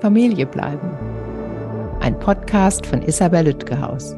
Familie bleiben. Ein Podcast von Isabel Lütgehaus.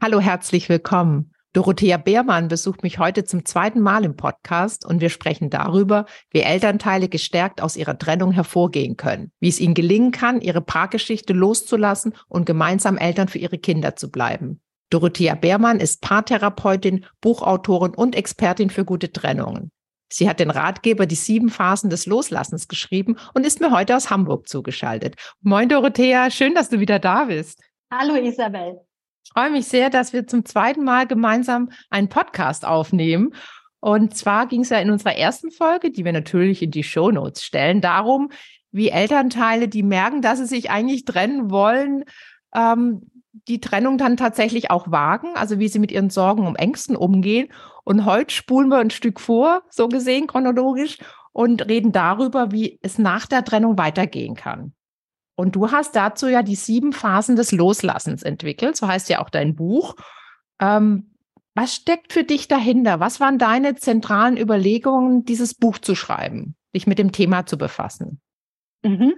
Hallo, herzlich willkommen. Dorothea Beermann besucht mich heute zum zweiten Mal im Podcast und wir sprechen darüber, wie Elternteile gestärkt aus ihrer Trennung hervorgehen können, wie es ihnen gelingen kann, ihre Paargeschichte loszulassen und gemeinsam Eltern für ihre Kinder zu bleiben. Dorothea Beermann ist Paartherapeutin, Buchautorin und Expertin für gute Trennungen. Sie hat den Ratgeber Die sieben Phasen des Loslassens geschrieben und ist mir heute aus Hamburg zugeschaltet. Moin Dorothea, schön, dass du wieder da bist. Hallo Isabel. Ich freue mich sehr, dass wir zum zweiten Mal gemeinsam einen Podcast aufnehmen. Und zwar ging es ja in unserer ersten Folge, die wir natürlich in die Show Notes stellen, darum, wie Elternteile, die merken, dass sie sich eigentlich trennen wollen, ähm, die Trennung dann tatsächlich auch wagen, also wie sie mit ihren Sorgen und Ängsten umgehen. Und heute spulen wir ein Stück vor, so gesehen chronologisch, und reden darüber, wie es nach der Trennung weitergehen kann. Und du hast dazu ja die sieben Phasen des Loslassens entwickelt, so heißt ja auch dein Buch. Ähm, was steckt für dich dahinter? Was waren deine zentralen Überlegungen, dieses Buch zu schreiben, dich mit dem Thema zu befassen? Mhm.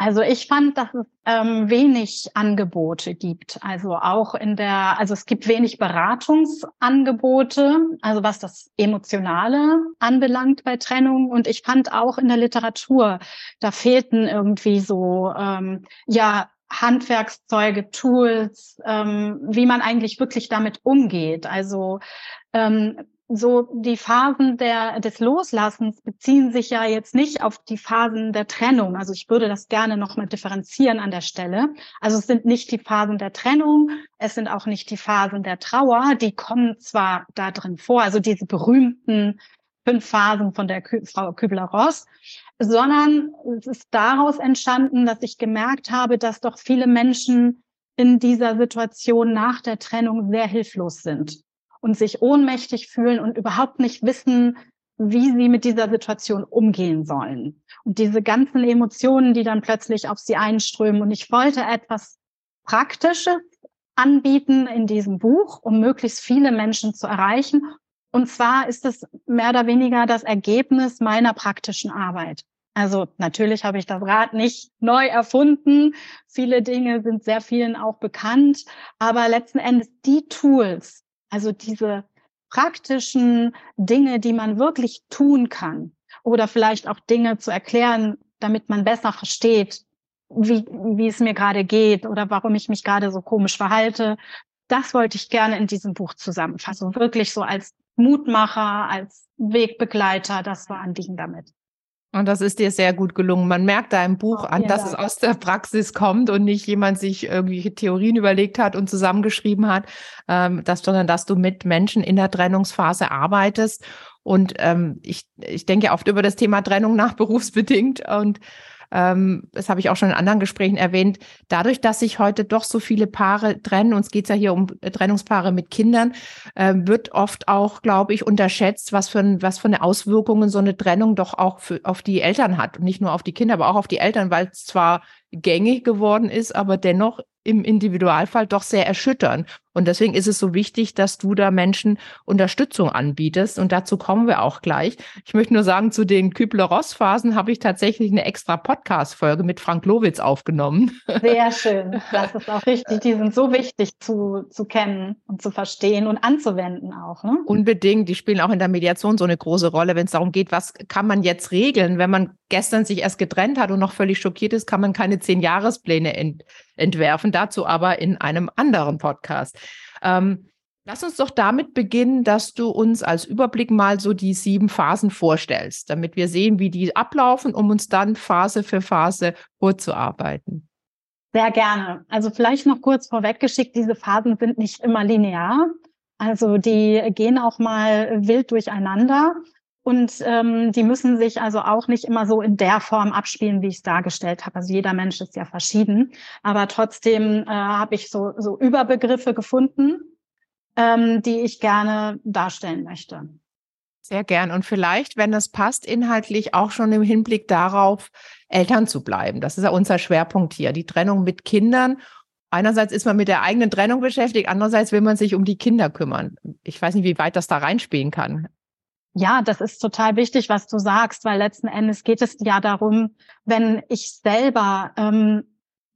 Also ich fand, dass es ähm, wenig Angebote gibt. Also auch in der, also es gibt wenig Beratungsangebote, also was das Emotionale anbelangt bei Trennung. Und ich fand auch in der Literatur, da fehlten irgendwie so, ähm, ja, Handwerkszeuge, Tools, ähm, wie man eigentlich wirklich damit umgeht. Also ähm, so die Phasen der, des Loslassens beziehen sich ja jetzt nicht auf die Phasen der Trennung. Also ich würde das gerne nochmal differenzieren an der Stelle. Also es sind nicht die Phasen der Trennung, es sind auch nicht die Phasen der Trauer, die kommen zwar da drin vor, also diese berühmten fünf Phasen von der Kü Frau Kübler-Ross, sondern es ist daraus entstanden, dass ich gemerkt habe, dass doch viele Menschen in dieser Situation nach der Trennung sehr hilflos sind und sich ohnmächtig fühlen und überhaupt nicht wissen, wie sie mit dieser Situation umgehen sollen. Und diese ganzen Emotionen, die dann plötzlich auf sie einströmen. Und ich wollte etwas Praktisches anbieten in diesem Buch, um möglichst viele Menschen zu erreichen. Und zwar ist es mehr oder weniger das Ergebnis meiner praktischen Arbeit. Also natürlich habe ich das Rad nicht neu erfunden. Viele Dinge sind sehr vielen auch bekannt. Aber letzten Endes die Tools, also diese praktischen Dinge, die man wirklich tun kann oder vielleicht auch Dinge zu erklären, damit man besser versteht, wie, wie es mir gerade geht oder warum ich mich gerade so komisch verhalte. Das wollte ich gerne in diesem Buch zusammenfassen. Wirklich so als Mutmacher, als Wegbegleiter, das war Anliegen damit. Und das ist dir sehr gut gelungen. Man merkt da im Buch an, dass es aus der Praxis kommt und nicht jemand sich irgendwelche Theorien überlegt hat und zusammengeschrieben hat, ähm, dass, sondern dass du mit Menschen in der Trennungsphase arbeitest. Und ähm, ich, ich denke oft über das Thema Trennung nach berufsbedingt und ähm, das habe ich auch schon in anderen Gesprächen erwähnt, dadurch, dass sich heute doch so viele Paare trennen, uns geht es ja hier um äh, Trennungspaare mit Kindern, äh, wird oft auch, glaube ich, unterschätzt, was für, was für eine Auswirkungen so eine Trennung doch auch für, auf die Eltern hat. Und nicht nur auf die Kinder, aber auch auf die Eltern, weil es zwar gängig geworden ist, aber dennoch im Individualfall doch sehr erschüttern. Und deswegen ist es so wichtig, dass du da Menschen Unterstützung anbietest. Und dazu kommen wir auch gleich. Ich möchte nur sagen, zu den Kübler-Ross-Phasen habe ich tatsächlich eine extra Podcast-Folge mit Frank Lowitz aufgenommen. Sehr schön. Das ist auch richtig. Die sind so wichtig zu, zu kennen und zu verstehen und anzuwenden auch. Ne? Unbedingt. Die spielen auch in der Mediation so eine große Rolle, wenn es darum geht, was kann man jetzt regeln, wenn man gestern sich erst getrennt hat und noch völlig schockiert ist, kann man keine zehn Jahrespläne ent entwerfen. Dazu aber in einem anderen Podcast. Ähm, lass uns doch damit beginnen, dass du uns als Überblick mal so die sieben Phasen vorstellst, damit wir sehen, wie die ablaufen, um uns dann Phase für Phase vorzuarbeiten. Sehr gerne. Also vielleicht noch kurz vorweggeschickt, diese Phasen sind nicht immer linear. Also die gehen auch mal wild durcheinander. Und ähm, die müssen sich also auch nicht immer so in der Form abspielen, wie ich es dargestellt habe. Also jeder Mensch ist ja verschieden. Aber trotzdem äh, habe ich so, so Überbegriffe gefunden, ähm, die ich gerne darstellen möchte. Sehr gern. Und vielleicht, wenn das passt, inhaltlich auch schon im Hinblick darauf, Eltern zu bleiben. Das ist ja unser Schwerpunkt hier, die Trennung mit Kindern. Einerseits ist man mit der eigenen Trennung beschäftigt, andererseits will man sich um die Kinder kümmern. Ich weiß nicht, wie weit das da reinspielen kann. Ja, das ist total wichtig, was du sagst, weil letzten Endes geht es ja darum, wenn ich selber ähm,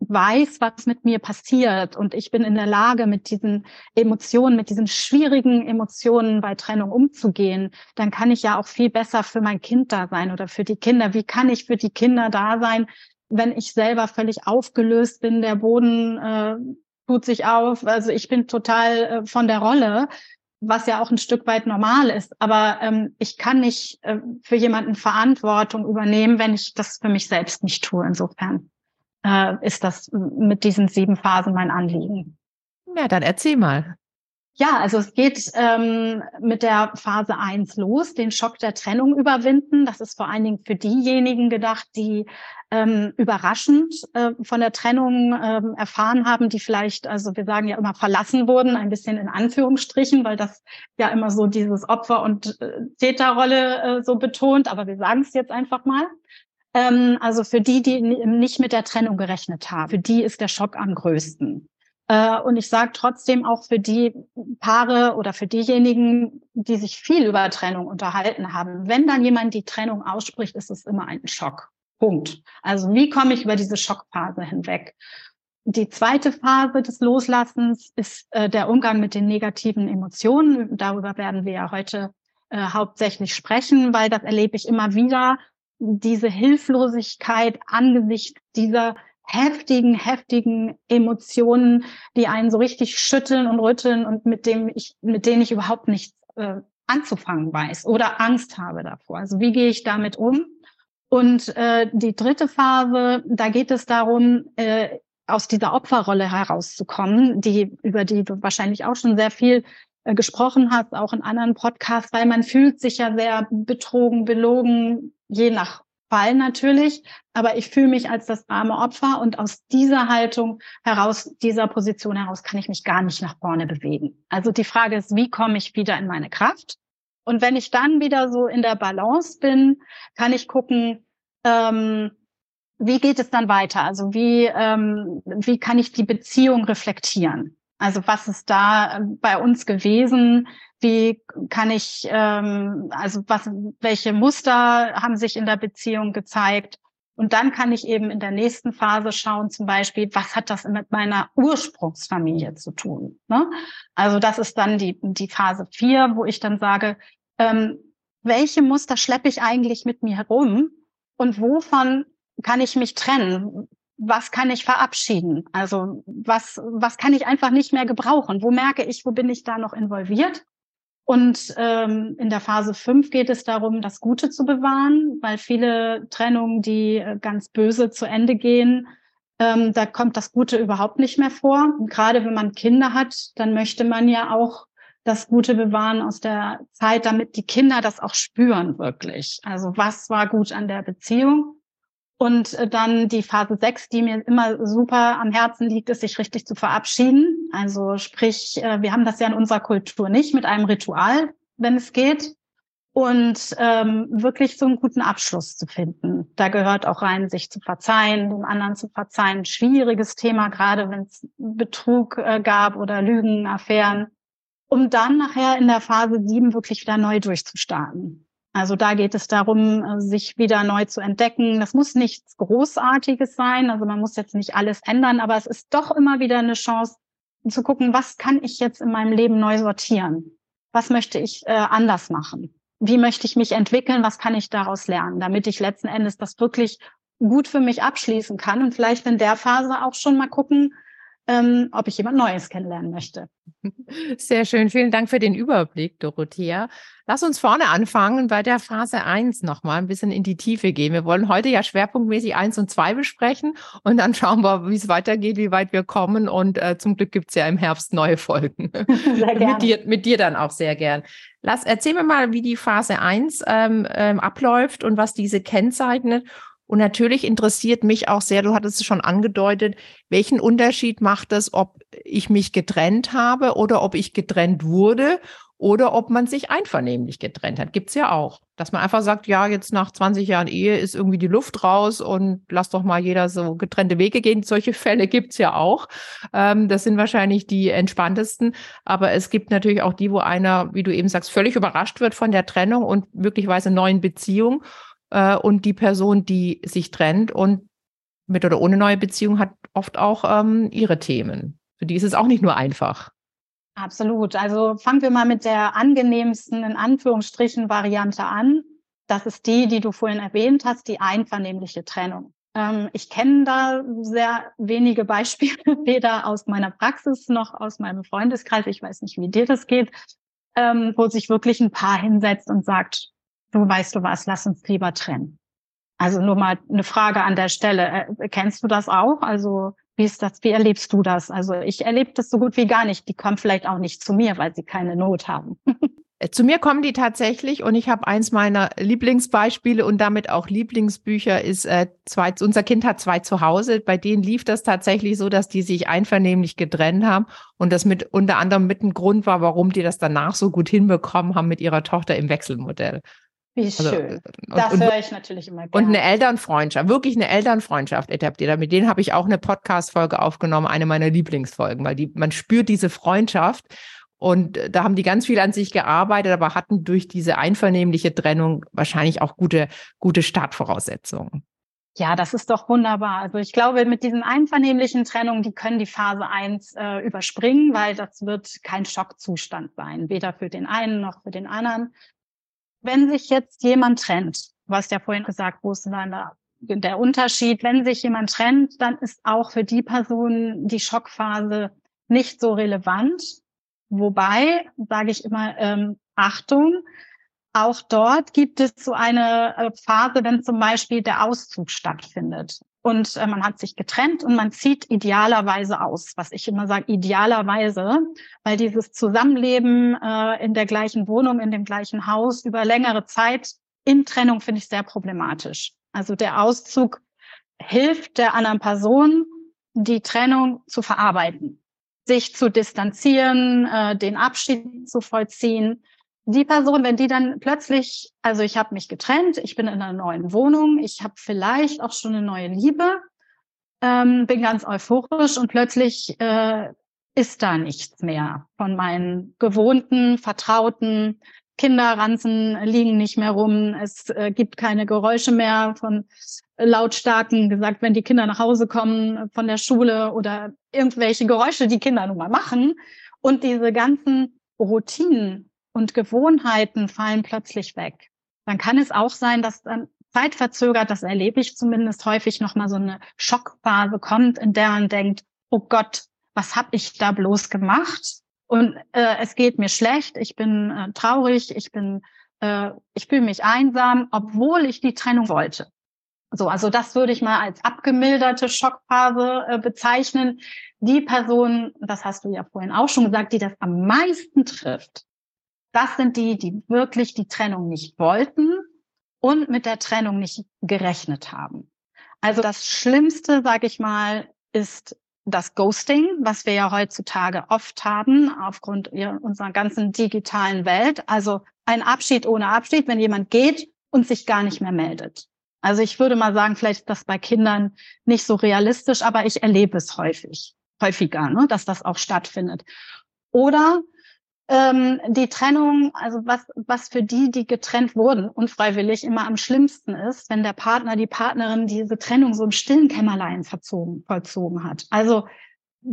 weiß, was mit mir passiert und ich bin in der Lage, mit diesen Emotionen, mit diesen schwierigen Emotionen bei Trennung umzugehen, dann kann ich ja auch viel besser für mein Kind da sein oder für die Kinder. Wie kann ich für die Kinder da sein, wenn ich selber völlig aufgelöst bin, der Boden äh, tut sich auf, also ich bin total äh, von der Rolle, was ja auch ein Stück weit normal ist. Aber ähm, ich kann nicht äh, für jemanden Verantwortung übernehmen, wenn ich das für mich selbst nicht tue. Insofern äh, ist das mit diesen sieben Phasen mein Anliegen. Ja, dann erzähl mal. Ja, also es geht ähm, mit der Phase eins los, den Schock der Trennung überwinden. Das ist vor allen Dingen für diejenigen gedacht, die ähm, überraschend äh, von der Trennung ähm, erfahren haben, die vielleicht, also wir sagen ja immer verlassen wurden, ein bisschen in Anführungsstrichen, weil das ja immer so dieses Opfer- und äh, Täterrolle äh, so betont, aber wir sagen es jetzt einfach mal. Ähm, also für die, die nicht mit der Trennung gerechnet haben, für die ist der Schock am größten. Äh, und ich sage trotzdem auch für die Paare oder für diejenigen, die sich viel über Trennung unterhalten haben, wenn dann jemand die Trennung ausspricht, ist es immer ein Schock. Punkt. Also wie komme ich über diese Schockphase hinweg? Die zweite Phase des Loslassens ist äh, der Umgang mit den negativen Emotionen. Darüber werden wir ja heute äh, hauptsächlich sprechen, weil das erlebe ich immer wieder. Diese Hilflosigkeit angesichts dieser heftigen, heftigen Emotionen, die einen so richtig schütteln und rütteln und mit dem ich, mit denen ich überhaupt nichts äh, anzufangen weiß oder Angst habe davor. Also wie gehe ich damit um? Und äh, die dritte Phase, da geht es darum, äh, aus dieser Opferrolle herauszukommen, die über die du wahrscheinlich auch schon sehr viel äh, gesprochen hast, auch in anderen Podcasts, weil man fühlt sich ja sehr betrogen, belogen, je nach Fall natürlich, aber ich fühle mich als das arme Opfer und aus dieser Haltung heraus, dieser Position heraus kann ich mich gar nicht nach vorne bewegen. Also die Frage ist, wie komme ich wieder in meine Kraft? Und wenn ich dann wieder so in der Balance bin, kann ich gucken, ähm, wie geht es dann weiter? Also wie, ähm, wie kann ich die Beziehung reflektieren? Also was ist da ähm, bei uns gewesen? Wie kann ich, ähm, also was, welche Muster haben sich in der Beziehung gezeigt? Und dann kann ich eben in der nächsten Phase schauen, zum Beispiel, was hat das mit meiner Ursprungsfamilie zu tun? Ne? Also das ist dann die, die Phase vier, wo ich dann sage, ähm, welche Muster schleppe ich eigentlich mit mir herum und wovon kann ich mich trennen? was kann ich verabschieden? Also was, was kann ich einfach nicht mehr gebrauchen? Wo merke ich, wo bin ich da noch involviert? Und ähm, in der Phase 5 geht es darum, das Gute zu bewahren, weil viele Trennungen, die äh, ganz böse zu Ende gehen, ähm, da kommt das Gute überhaupt nicht mehr vor. Und gerade wenn man Kinder hat, dann möchte man ja auch das Gute bewahren aus der Zeit, damit die Kinder das auch spüren wirklich. Also was war gut an der Beziehung? Und äh, dann die Phase 6, die mir immer super am Herzen liegt, ist, sich richtig zu verabschieden. Also sprich, äh, wir haben das ja in unserer Kultur nicht mit einem Ritual, wenn es geht. Und ähm, wirklich so einen guten Abschluss zu finden. Da gehört auch rein, sich zu verzeihen, dem anderen zu verzeihen. Schwieriges Thema, gerade wenn es Betrug äh, gab oder Lügen, Affären. Um dann nachher in der Phase 7 wirklich wieder neu durchzustarten. Also da geht es darum, äh, sich wieder neu zu entdecken. Das muss nichts Großartiges sein. Also man muss jetzt nicht alles ändern, aber es ist doch immer wieder eine Chance zu gucken, was kann ich jetzt in meinem Leben neu sortieren? Was möchte ich äh, anders machen? Wie möchte ich mich entwickeln? Was kann ich daraus lernen, damit ich letzten Endes das wirklich gut für mich abschließen kann und vielleicht in der Phase auch schon mal gucken, ähm, ob ich jemand Neues kennenlernen möchte. Sehr schön. Vielen Dank für den Überblick, Dorothea. Lass uns vorne anfangen bei der Phase 1 nochmal ein bisschen in die Tiefe gehen. Wir wollen heute ja schwerpunktmäßig 1 und 2 besprechen und dann schauen wir, wie es weitergeht, wie weit wir kommen. Und äh, zum Glück gibt es ja im Herbst neue Folgen. Sehr gerne. mit, dir, mit dir dann auch sehr gern. Lass, erzähl mir mal, wie die Phase 1 ähm, ähm, abläuft und was diese kennzeichnet und natürlich interessiert mich auch sehr, du hattest es schon angedeutet, welchen Unterschied macht es, ob ich mich getrennt habe oder ob ich getrennt wurde oder ob man sich einvernehmlich getrennt hat. Gibt's ja auch. Dass man einfach sagt, ja, jetzt nach 20 Jahren Ehe ist irgendwie die Luft raus und lass doch mal jeder so getrennte Wege gehen. Solche Fälle gibt's ja auch. Ähm, das sind wahrscheinlich die entspanntesten. Aber es gibt natürlich auch die, wo einer, wie du eben sagst, völlig überrascht wird von der Trennung und möglicherweise neuen Beziehung. Äh, und die Person, die sich trennt und mit oder ohne neue Beziehung hat oft auch ähm, ihre Themen. Für die ist es auch nicht nur einfach. Absolut. Also fangen wir mal mit der angenehmsten, in Anführungsstrichen, Variante an. Das ist die, die du vorhin erwähnt hast, die einvernehmliche Trennung. Ähm, ich kenne da sehr wenige Beispiele, weder aus meiner Praxis noch aus meinem Freundeskreis. Ich weiß nicht, wie dir das geht, ähm, wo sich wirklich ein Paar hinsetzt und sagt, du weißt du was, lass uns lieber trennen. Also nur mal eine Frage an der Stelle. Äh, kennst du das auch? Also wie ist das? Wie erlebst du das? Also ich erlebe das so gut wie gar nicht. Die kommen vielleicht auch nicht zu mir, weil sie keine Not haben. Äh, zu mir kommen die tatsächlich und ich habe eins meiner Lieblingsbeispiele und damit auch Lieblingsbücher ist äh, zwei, unser Kind hat zwei zu Hause. Bei denen lief das tatsächlich so, dass die sich einvernehmlich getrennt haben und das mit unter anderem mit ein Grund war, warum die das danach so gut hinbekommen haben mit ihrer Tochter im Wechselmodell. Wie also, schön. Und, das höre ich natürlich immer gerne. Und eine Elternfreundschaft, wirklich eine Elternfreundschaft etabliert. Mit denen habe ich auch eine Podcast-Folge aufgenommen, eine meiner Lieblingsfolgen, weil die, man spürt diese Freundschaft. Und äh, da haben die ganz viel an sich gearbeitet, aber hatten durch diese einvernehmliche Trennung wahrscheinlich auch gute, gute Startvoraussetzungen. Ja, das ist doch wunderbar. Also ich glaube, mit diesen einvernehmlichen Trennungen, die können die Phase 1 äh, überspringen, weil das wird kein Schockzustand sein, weder für den einen noch für den anderen wenn sich jetzt jemand trennt, hast ja vorhin gesagt, wo ist da der Unterschied? Wenn sich jemand trennt, dann ist auch für die Person die Schockphase nicht so relevant. Wobei, sage ich immer, ähm, Achtung, auch dort gibt es so eine äh, Phase, wenn zum Beispiel der Auszug stattfindet und äh, man hat sich getrennt und man zieht idealerweise aus, was ich immer sage, idealerweise, weil dieses Zusammenleben äh, in der gleichen Wohnung, in dem gleichen Haus über längere Zeit in Trennung finde ich sehr problematisch. Also der Auszug hilft der anderen Person, die Trennung zu verarbeiten, sich zu distanzieren, äh, den Abschied zu vollziehen die Person, wenn die dann plötzlich, also ich habe mich getrennt, ich bin in einer neuen Wohnung, ich habe vielleicht auch schon eine neue Liebe, ähm, bin ganz euphorisch und plötzlich äh, ist da nichts mehr von meinen gewohnten, vertrauten Kinderranzen liegen nicht mehr rum. Es äh, gibt keine Geräusche mehr von lautstarken, gesagt, wenn die Kinder nach Hause kommen von der Schule oder irgendwelche Geräusche, die Kinder nun mal machen. Und diese ganzen Routinen, und Gewohnheiten fallen plötzlich weg. Dann kann es auch sein, dass dann zeitverzögert, das erlebe ich zumindest häufig, nochmal so eine Schockphase kommt, in der man denkt, oh Gott, was habe ich da bloß gemacht? Und äh, es geht mir schlecht, ich bin äh, traurig, ich bin, äh, ich fühle mich einsam, obwohl ich die Trennung wollte. So, also das würde ich mal als abgemilderte Schockphase äh, bezeichnen. Die Person, das hast du ja vorhin auch schon gesagt, die das am meisten trifft, das sind die, die wirklich die Trennung nicht wollten und mit der Trennung nicht gerechnet haben. Also das Schlimmste, sage ich mal, ist das Ghosting, was wir ja heutzutage oft haben aufgrund unserer ganzen digitalen Welt. Also ein Abschied ohne Abschied, wenn jemand geht und sich gar nicht mehr meldet. Also ich würde mal sagen, vielleicht ist das bei Kindern nicht so realistisch, aber ich erlebe es häufig, häufiger, ne, dass das auch stattfindet. Oder ähm, die Trennung, also was, was für die, die getrennt wurden, unfreiwillig immer am schlimmsten ist, wenn der Partner, die Partnerin diese Trennung so im stillen Kämmerlein verzogen, vollzogen hat. Also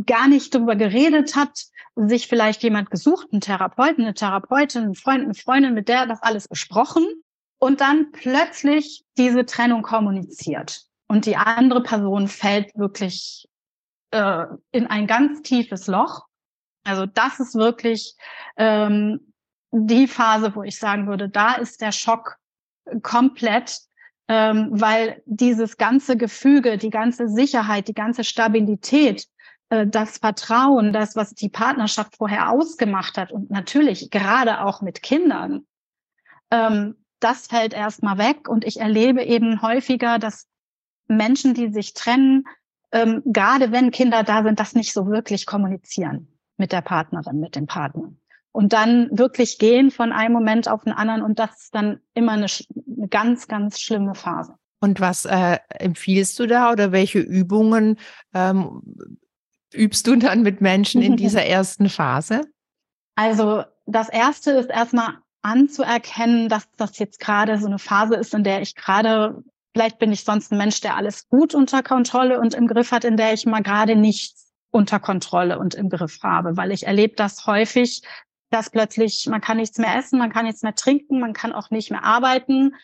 gar nicht darüber geredet hat, sich vielleicht jemand gesucht, einen Therapeuten, eine Therapeutin, einen Freund, eine Freundin, mit der das alles besprochen und dann plötzlich diese Trennung kommuniziert. Und die andere Person fällt wirklich äh, in ein ganz tiefes Loch also das ist wirklich ähm, die Phase, wo ich sagen würde, da ist der Schock komplett, ähm, weil dieses ganze Gefüge, die ganze Sicherheit, die ganze Stabilität, äh, das Vertrauen, das, was die Partnerschaft vorher ausgemacht hat und natürlich gerade auch mit Kindern, ähm, das fällt erstmal weg. Und ich erlebe eben häufiger, dass Menschen, die sich trennen, ähm, gerade wenn Kinder da sind, das nicht so wirklich kommunizieren mit der Partnerin, mit dem Partner. Und dann wirklich gehen von einem Moment auf den anderen und das ist dann immer eine, eine ganz, ganz schlimme Phase. Und was äh, empfiehlst du da oder welche Übungen ähm, übst du dann mit Menschen in dieser ersten Phase? Also das erste ist erstmal anzuerkennen, dass das jetzt gerade so eine Phase ist, in der ich gerade, vielleicht bin ich sonst ein Mensch, der alles gut unter Kontrolle und im Griff hat, in der ich mal gerade nichts unter Kontrolle und im Griff habe, weil ich erlebe das häufig, dass plötzlich man kann nichts mehr essen, man kann nichts mehr trinken, man kann auch nicht mehr arbeiten.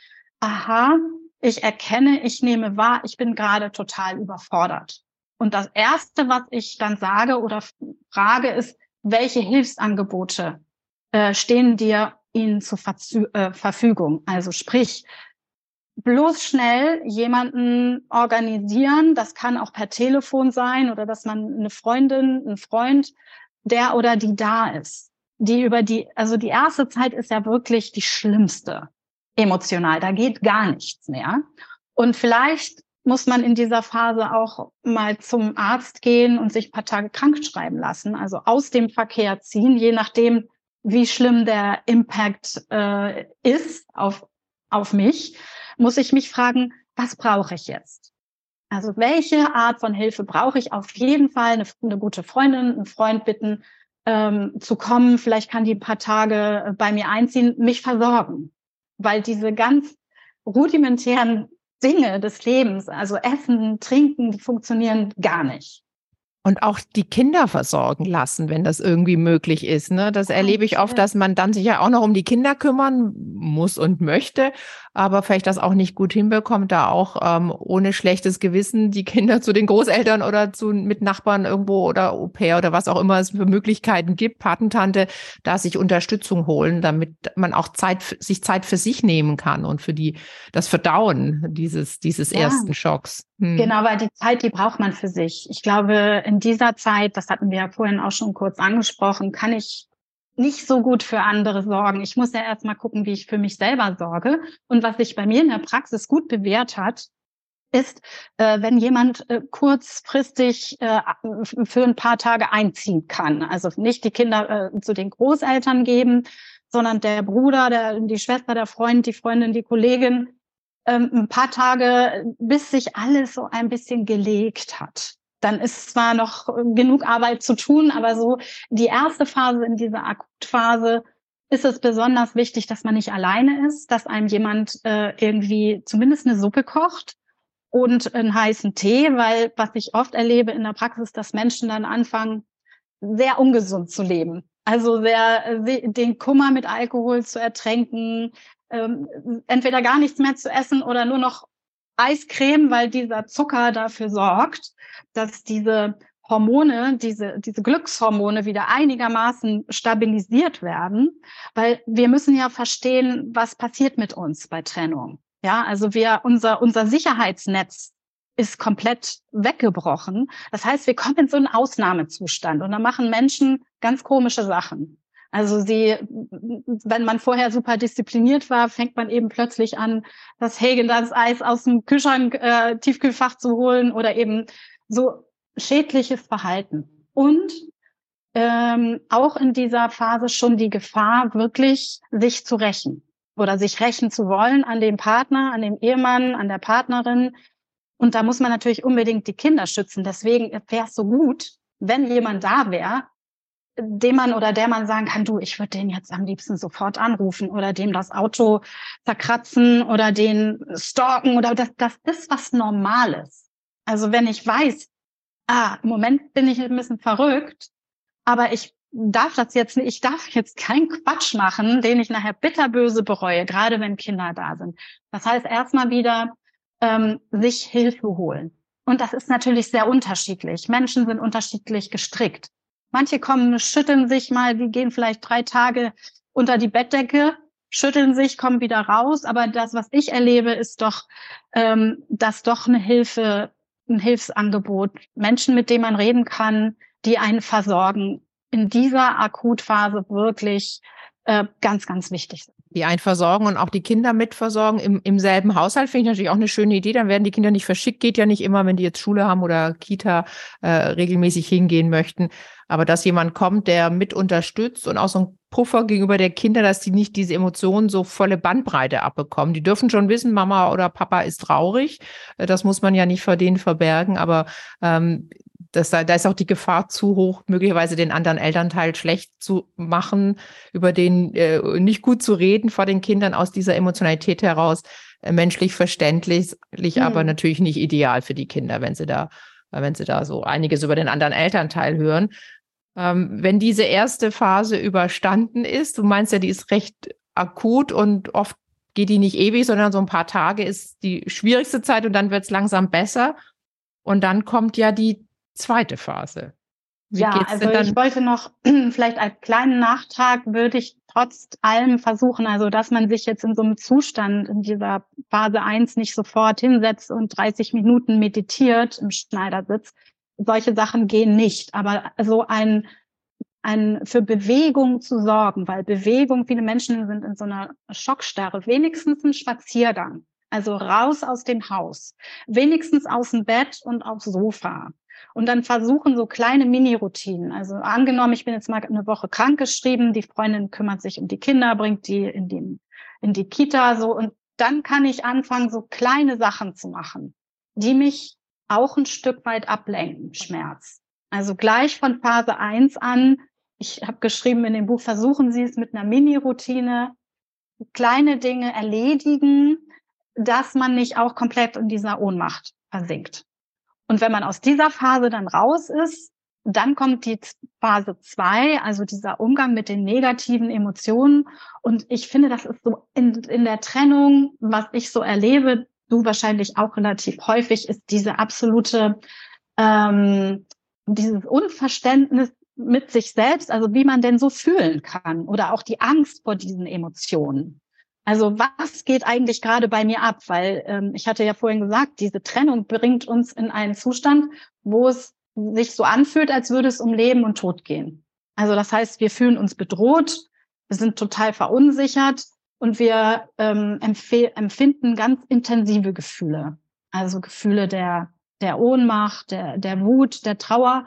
Aha, ich erkenne, ich nehme wahr, ich bin gerade total überfordert. Und das Erste, was ich dann sage oder frage, ist, welche Hilfsangebote äh, stehen dir ihnen zur Verzü äh, Verfügung? Also sprich, bloß schnell jemanden organisieren, das kann auch per Telefon sein oder dass man eine Freundin, ein Freund, der oder die da ist. Die über die, also die erste Zeit ist ja wirklich die schlimmste emotional. Da geht gar nichts mehr. Und vielleicht muss man in dieser Phase auch mal zum Arzt gehen und sich ein paar Tage krank schreiben lassen, also aus dem Verkehr ziehen, je nachdem, wie schlimm der Impact äh, ist auf, auf mich, muss ich mich fragen, was brauche ich jetzt? Also welche Art von Hilfe brauche ich? Auf jeden Fall eine, eine gute Freundin, einen Freund bitten, ähm, zu kommen. Vielleicht kann die ein paar Tage bei mir einziehen, mich versorgen weil diese ganz rudimentären Dinge des Lebens, also Essen, Trinken, die funktionieren gar nicht. Und auch die Kinder versorgen lassen, wenn das irgendwie möglich ist. Ne? Das erlebe ich oft, dass man dann sich ja auch noch um die Kinder kümmern muss und möchte aber vielleicht das auch nicht gut hinbekommt, da auch ähm, ohne schlechtes Gewissen die Kinder zu den Großeltern oder zu mit Nachbarn irgendwo oder Au pair oder was auch immer es für Möglichkeiten gibt, Patentante, da sich Unterstützung holen, damit man auch Zeit, sich Zeit für sich nehmen kann und für die, das Verdauen dieses, dieses ja. ersten Schocks. Hm. Genau, weil die Zeit, die braucht man für sich. Ich glaube, in dieser Zeit, das hatten wir ja vorhin auch schon kurz angesprochen, kann ich nicht so gut für andere sorgen. Ich muss ja erstmal gucken, wie ich für mich selber sorge. Und was sich bei mir in der Praxis gut bewährt hat, ist, äh, wenn jemand äh, kurzfristig äh, für ein paar Tage einziehen kann. Also nicht die Kinder äh, zu den Großeltern geben, sondern der Bruder, der, die Schwester, der Freund, die Freundin, die Kollegin, ähm, ein paar Tage, bis sich alles so ein bisschen gelegt hat dann ist zwar noch genug Arbeit zu tun, aber so die erste Phase in dieser Akutphase ist es besonders wichtig, dass man nicht alleine ist, dass einem jemand äh, irgendwie zumindest eine Suppe kocht und einen heißen Tee, weil was ich oft erlebe in der Praxis, dass Menschen dann anfangen, sehr ungesund zu leben. Also sehr den Kummer mit Alkohol zu ertränken, ähm, entweder gar nichts mehr zu essen oder nur noch Eiscreme, weil dieser Zucker dafür sorgt, dass diese Hormone, diese, diese Glückshormone wieder einigermaßen stabilisiert werden, weil wir müssen ja verstehen, was passiert mit uns bei Trennung. Ja, also wir, unser, unser Sicherheitsnetz ist komplett weggebrochen. Das heißt, wir kommen in so einen Ausnahmezustand und da machen Menschen ganz komische Sachen. Also sie, wenn man vorher super diszipliniert war, fängt man eben plötzlich an, das das Eis aus dem Kühlschrank, äh, Tiefkühlfach zu holen oder eben so schädliches Verhalten. Und ähm, auch in dieser Phase schon die Gefahr, wirklich sich zu rächen oder sich rächen zu wollen an dem Partner, an dem Ehemann, an der Partnerin. Und da muss man natürlich unbedingt die Kinder schützen. Deswegen wäre es so gut, wenn jemand da wäre, dem man oder der man sagen kann, du, ich würde den jetzt am liebsten sofort anrufen oder dem das Auto zerkratzen oder den stalken oder das, das ist was Normales. Also wenn ich weiß, ah, im Moment bin ich ein bisschen verrückt, aber ich darf das jetzt nicht, ich darf jetzt keinen Quatsch machen, den ich nachher bitterböse bereue, gerade wenn Kinder da sind. Das heißt erstmal wieder ähm, sich Hilfe holen. Und das ist natürlich sehr unterschiedlich. Menschen sind unterschiedlich gestrickt. Manche kommen, schütteln sich mal, die gehen vielleicht drei Tage unter die Bettdecke, schütteln sich, kommen wieder raus. Aber das, was ich erlebe, ist doch, ähm, dass doch eine Hilfe, ein Hilfsangebot, Menschen, mit denen man reden kann, die einen versorgen, in dieser Akutphase wirklich äh, ganz, ganz wichtig sind. Die einen versorgen und auch die Kinder mitversorgen im, im selben Haushalt, finde ich natürlich auch eine schöne Idee. Dann werden die Kinder nicht verschickt. Geht ja nicht immer, wenn die jetzt Schule haben oder Kita äh, regelmäßig hingehen möchten. Aber dass jemand kommt, der mit unterstützt und auch so ein Puffer gegenüber der Kinder, dass die nicht diese Emotionen so volle Bandbreite abbekommen. Die dürfen schon wissen, Mama oder Papa ist traurig. Äh, das muss man ja nicht vor denen verbergen, aber ähm, das, da ist auch die Gefahr zu hoch, möglicherweise den anderen Elternteil schlecht zu machen, über den äh, nicht gut zu reden vor den Kindern aus dieser Emotionalität heraus. Äh, menschlich verständlich, mhm. aber natürlich nicht ideal für die Kinder, wenn sie da, wenn sie da so einiges über den anderen Elternteil hören. Ähm, wenn diese erste Phase überstanden ist, du meinst ja, die ist recht akut und oft geht die nicht ewig, sondern so ein paar Tage ist die schwierigste Zeit und dann wird es langsam besser. Und dann kommt ja die zweite Phase. Wie ja, also ich wollte noch vielleicht als kleinen Nachtrag würde ich trotz allem versuchen, also dass man sich jetzt in so einem Zustand in dieser Phase 1 nicht sofort hinsetzt und 30 Minuten meditiert im Schneidersitz. Solche Sachen gehen nicht, aber so ein ein, für Bewegung zu sorgen, weil Bewegung, viele Menschen sind in so einer Schockstarre, wenigstens ein Spaziergang, also raus aus dem Haus, wenigstens aus dem Bett und aufs Sofa, und dann versuchen so kleine Mini-Routinen. Also angenommen, ich bin jetzt mal eine Woche krankgeschrieben, die Freundin kümmert sich um die Kinder, bringt die in die, in die Kita so. Und dann kann ich anfangen, so kleine Sachen zu machen, die mich auch ein Stück weit ablenken, Schmerz. Also gleich von Phase 1 an, ich habe geschrieben in dem Buch, versuchen Sie es mit einer Mini-Routine, kleine Dinge erledigen, dass man nicht auch komplett in dieser Ohnmacht versinkt. Und wenn man aus dieser Phase dann raus ist, dann kommt die Phase zwei, also dieser Umgang mit den negativen Emotionen. Und ich finde, das ist so in, in der Trennung, was ich so erlebe, du wahrscheinlich auch relativ häufig, ist diese absolute, ähm, dieses Unverständnis mit sich selbst, also wie man denn so fühlen kann oder auch die Angst vor diesen Emotionen. Also was geht eigentlich gerade bei mir ab? Weil ähm, ich hatte ja vorhin gesagt, diese Trennung bringt uns in einen Zustand, wo es sich so anfühlt, als würde es um Leben und Tod gehen. Also das heißt, wir fühlen uns bedroht, wir sind total verunsichert und wir ähm, empfinden ganz intensive Gefühle. Also Gefühle der, der Ohnmacht, der, der Wut, der Trauer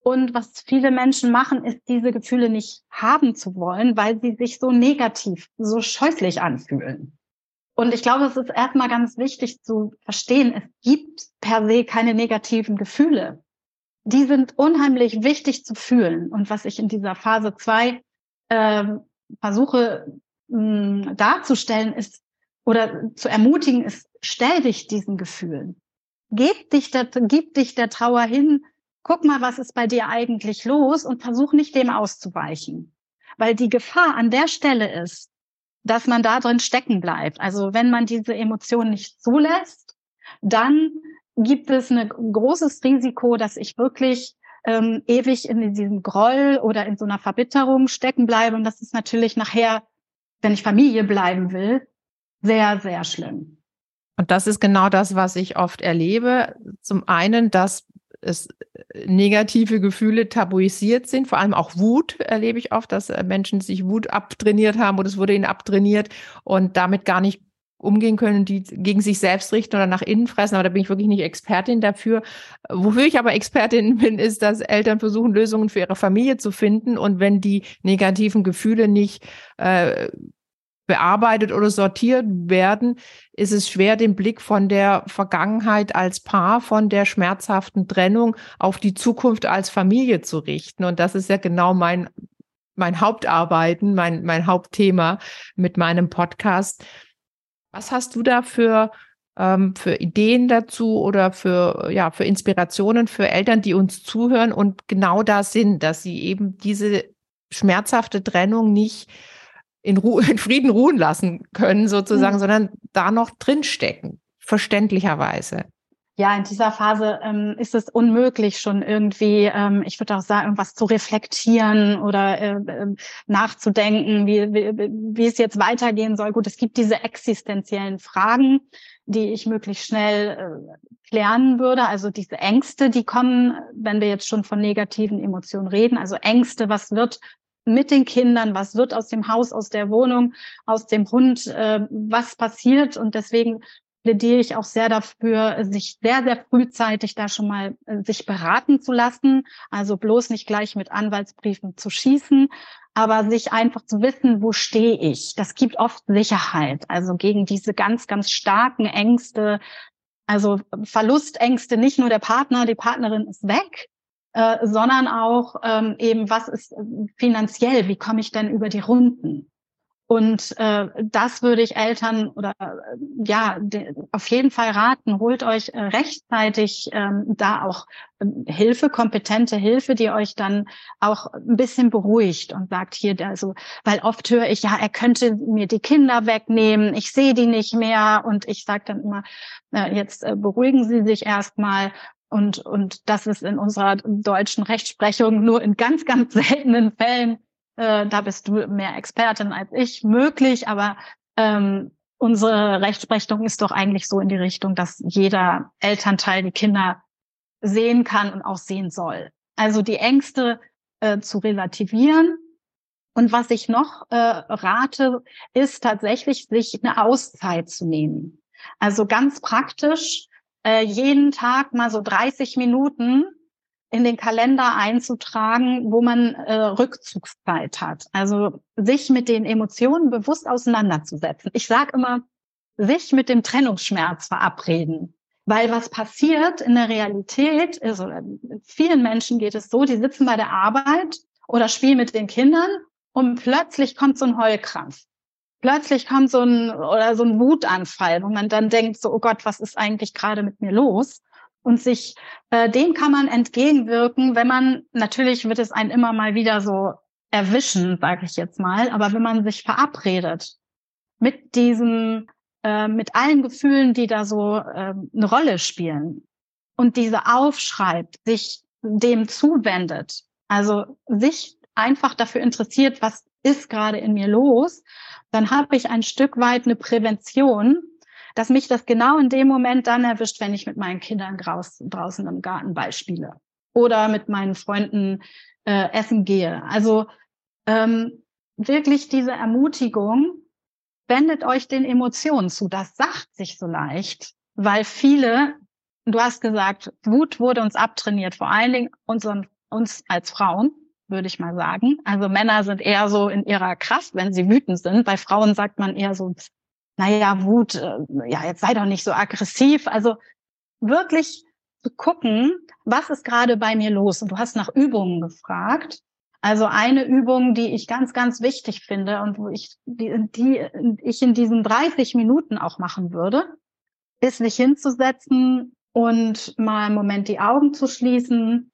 und was viele Menschen machen, ist diese Gefühle nicht haben zu wollen, weil sie sich so negativ, so scheußlich anfühlen. Und ich glaube, es ist erstmal ganz wichtig zu verstehen, es gibt per se keine negativen Gefühle. Die sind unheimlich wichtig zu fühlen. Und was ich in dieser Phase zwei äh, versuche mh, darzustellen, ist oder zu ermutigen, ist, stell dich diesen Gefühlen. Gib dich der, gib dich der Trauer hin, guck mal, was ist bei dir eigentlich los und versuch nicht dem auszuweichen. Weil die Gefahr an der Stelle ist, dass man da drin stecken bleibt. Also wenn man diese Emotionen nicht zulässt, dann gibt es ein großes Risiko, dass ich wirklich ähm, ewig in diesem Groll oder in so einer Verbitterung stecken bleibe. Und das ist natürlich nachher, wenn ich Familie bleiben will, sehr, sehr schlimm. Und das ist genau das, was ich oft erlebe. Zum einen, dass es äh, negative Gefühle tabuisiert sind, vor allem auch Wut erlebe ich oft, dass äh, Menschen sich Wut abtrainiert haben oder es wurde ihnen abtrainiert und damit gar nicht umgehen können, die gegen sich selbst richten oder nach innen fressen. Aber da bin ich wirklich nicht Expertin dafür. Wofür ich aber Expertin bin, ist, dass Eltern versuchen, Lösungen für ihre Familie zu finden. Und wenn die negativen Gefühle nicht äh, bearbeitet oder sortiert werden, ist es schwer, den Blick von der Vergangenheit als Paar, von der schmerzhaften Trennung auf die Zukunft als Familie zu richten. Und das ist ja genau mein, mein Hauptarbeiten, mein, mein Hauptthema mit meinem Podcast. Was hast du da für, ähm, für Ideen dazu oder für, ja, für Inspirationen für Eltern, die uns zuhören und genau da sind, dass sie eben diese schmerzhafte Trennung nicht in, Ru in Frieden ruhen lassen können, sozusagen, mhm. sondern da noch drinstecken, verständlicherweise. Ja, in dieser Phase ähm, ist es unmöglich, schon irgendwie, ähm, ich würde auch sagen, irgendwas zu reflektieren oder äh, nachzudenken, wie, wie, wie es jetzt weitergehen soll. Gut, es gibt diese existenziellen Fragen, die ich möglichst schnell äh, klären würde. Also diese Ängste, die kommen, wenn wir jetzt schon von negativen Emotionen reden. Also Ängste, was wird mit den Kindern, was wird aus dem Haus, aus der Wohnung, aus dem Hund, äh, was passiert. Und deswegen plädiere ich auch sehr dafür, sich sehr, sehr frühzeitig da schon mal äh, sich beraten zu lassen. Also bloß nicht gleich mit Anwaltsbriefen zu schießen. aber sich einfach zu wissen, wo stehe ich, das gibt oft Sicherheit. Also gegen diese ganz, ganz starken Ängste, also Verlustängste, nicht nur der Partner, die Partnerin ist weg, äh, sondern auch ähm, eben, was ist finanziell, wie komme ich denn über die Runden? Und äh, das würde ich Eltern oder äh, ja auf jeden Fall raten. Holt euch äh, rechtzeitig ähm, da auch ähm, Hilfe, kompetente Hilfe, die euch dann auch ein bisschen beruhigt und sagt hier, also, weil oft höre ich, ja, er könnte mir die Kinder wegnehmen, ich sehe die nicht mehr und ich sage dann immer, äh, jetzt äh, beruhigen Sie sich erstmal und, und das ist in unserer deutschen Rechtsprechung nur in ganz, ganz seltenen Fällen äh, da bist du mehr Expertin als ich, möglich, aber ähm, unsere Rechtsprechung ist doch eigentlich so in die Richtung, dass jeder Elternteil die Kinder sehen kann und auch sehen soll. Also die Ängste äh, zu relativieren. Und was ich noch äh, rate, ist tatsächlich, sich eine Auszeit zu nehmen. Also ganz praktisch, äh, jeden Tag mal so 30 Minuten in den Kalender einzutragen, wo man äh, Rückzugszeit hat. Also sich mit den Emotionen bewusst auseinanderzusetzen. Ich sage immer, sich mit dem Trennungsschmerz verabreden. Weil was passiert in der Realität oder vielen Menschen geht es so, die sitzen bei der Arbeit oder spielen mit den Kindern und plötzlich kommt so ein Heulkrampf. Plötzlich kommt so ein, oder so ein Wutanfall, wo man dann denkt, so, oh Gott, was ist eigentlich gerade mit mir los? Und sich äh, dem kann man entgegenwirken, wenn man natürlich wird es einen immer mal wieder so erwischen, sage ich jetzt mal, aber wenn man sich verabredet mit diesem äh, mit allen Gefühlen, die da so äh, eine Rolle spielen und diese aufschreibt, sich dem zuwendet, also sich einfach dafür interessiert, was ist gerade in mir los, dann habe ich ein Stück weit eine Prävention dass mich das genau in dem Moment dann erwischt, wenn ich mit meinen Kindern draußen, draußen im Garten Ball spiele oder mit meinen Freunden äh, essen gehe. Also ähm, wirklich diese Ermutigung, wendet euch den Emotionen zu. Das sagt sich so leicht, weil viele, du hast gesagt, Wut wurde uns abtrainiert, vor allen Dingen unseren, uns als Frauen, würde ich mal sagen. Also Männer sind eher so in ihrer Kraft, wenn sie wütend sind. Bei Frauen sagt man eher so, naja, Wut, äh, ja, jetzt sei doch nicht so aggressiv. Also wirklich zu gucken, was ist gerade bei mir los? Und du hast nach Übungen gefragt. Also eine Übung, die ich ganz, ganz wichtig finde und wo ich, die, die ich in diesen 30 Minuten auch machen würde, ist sich hinzusetzen und mal einen Moment die Augen zu schließen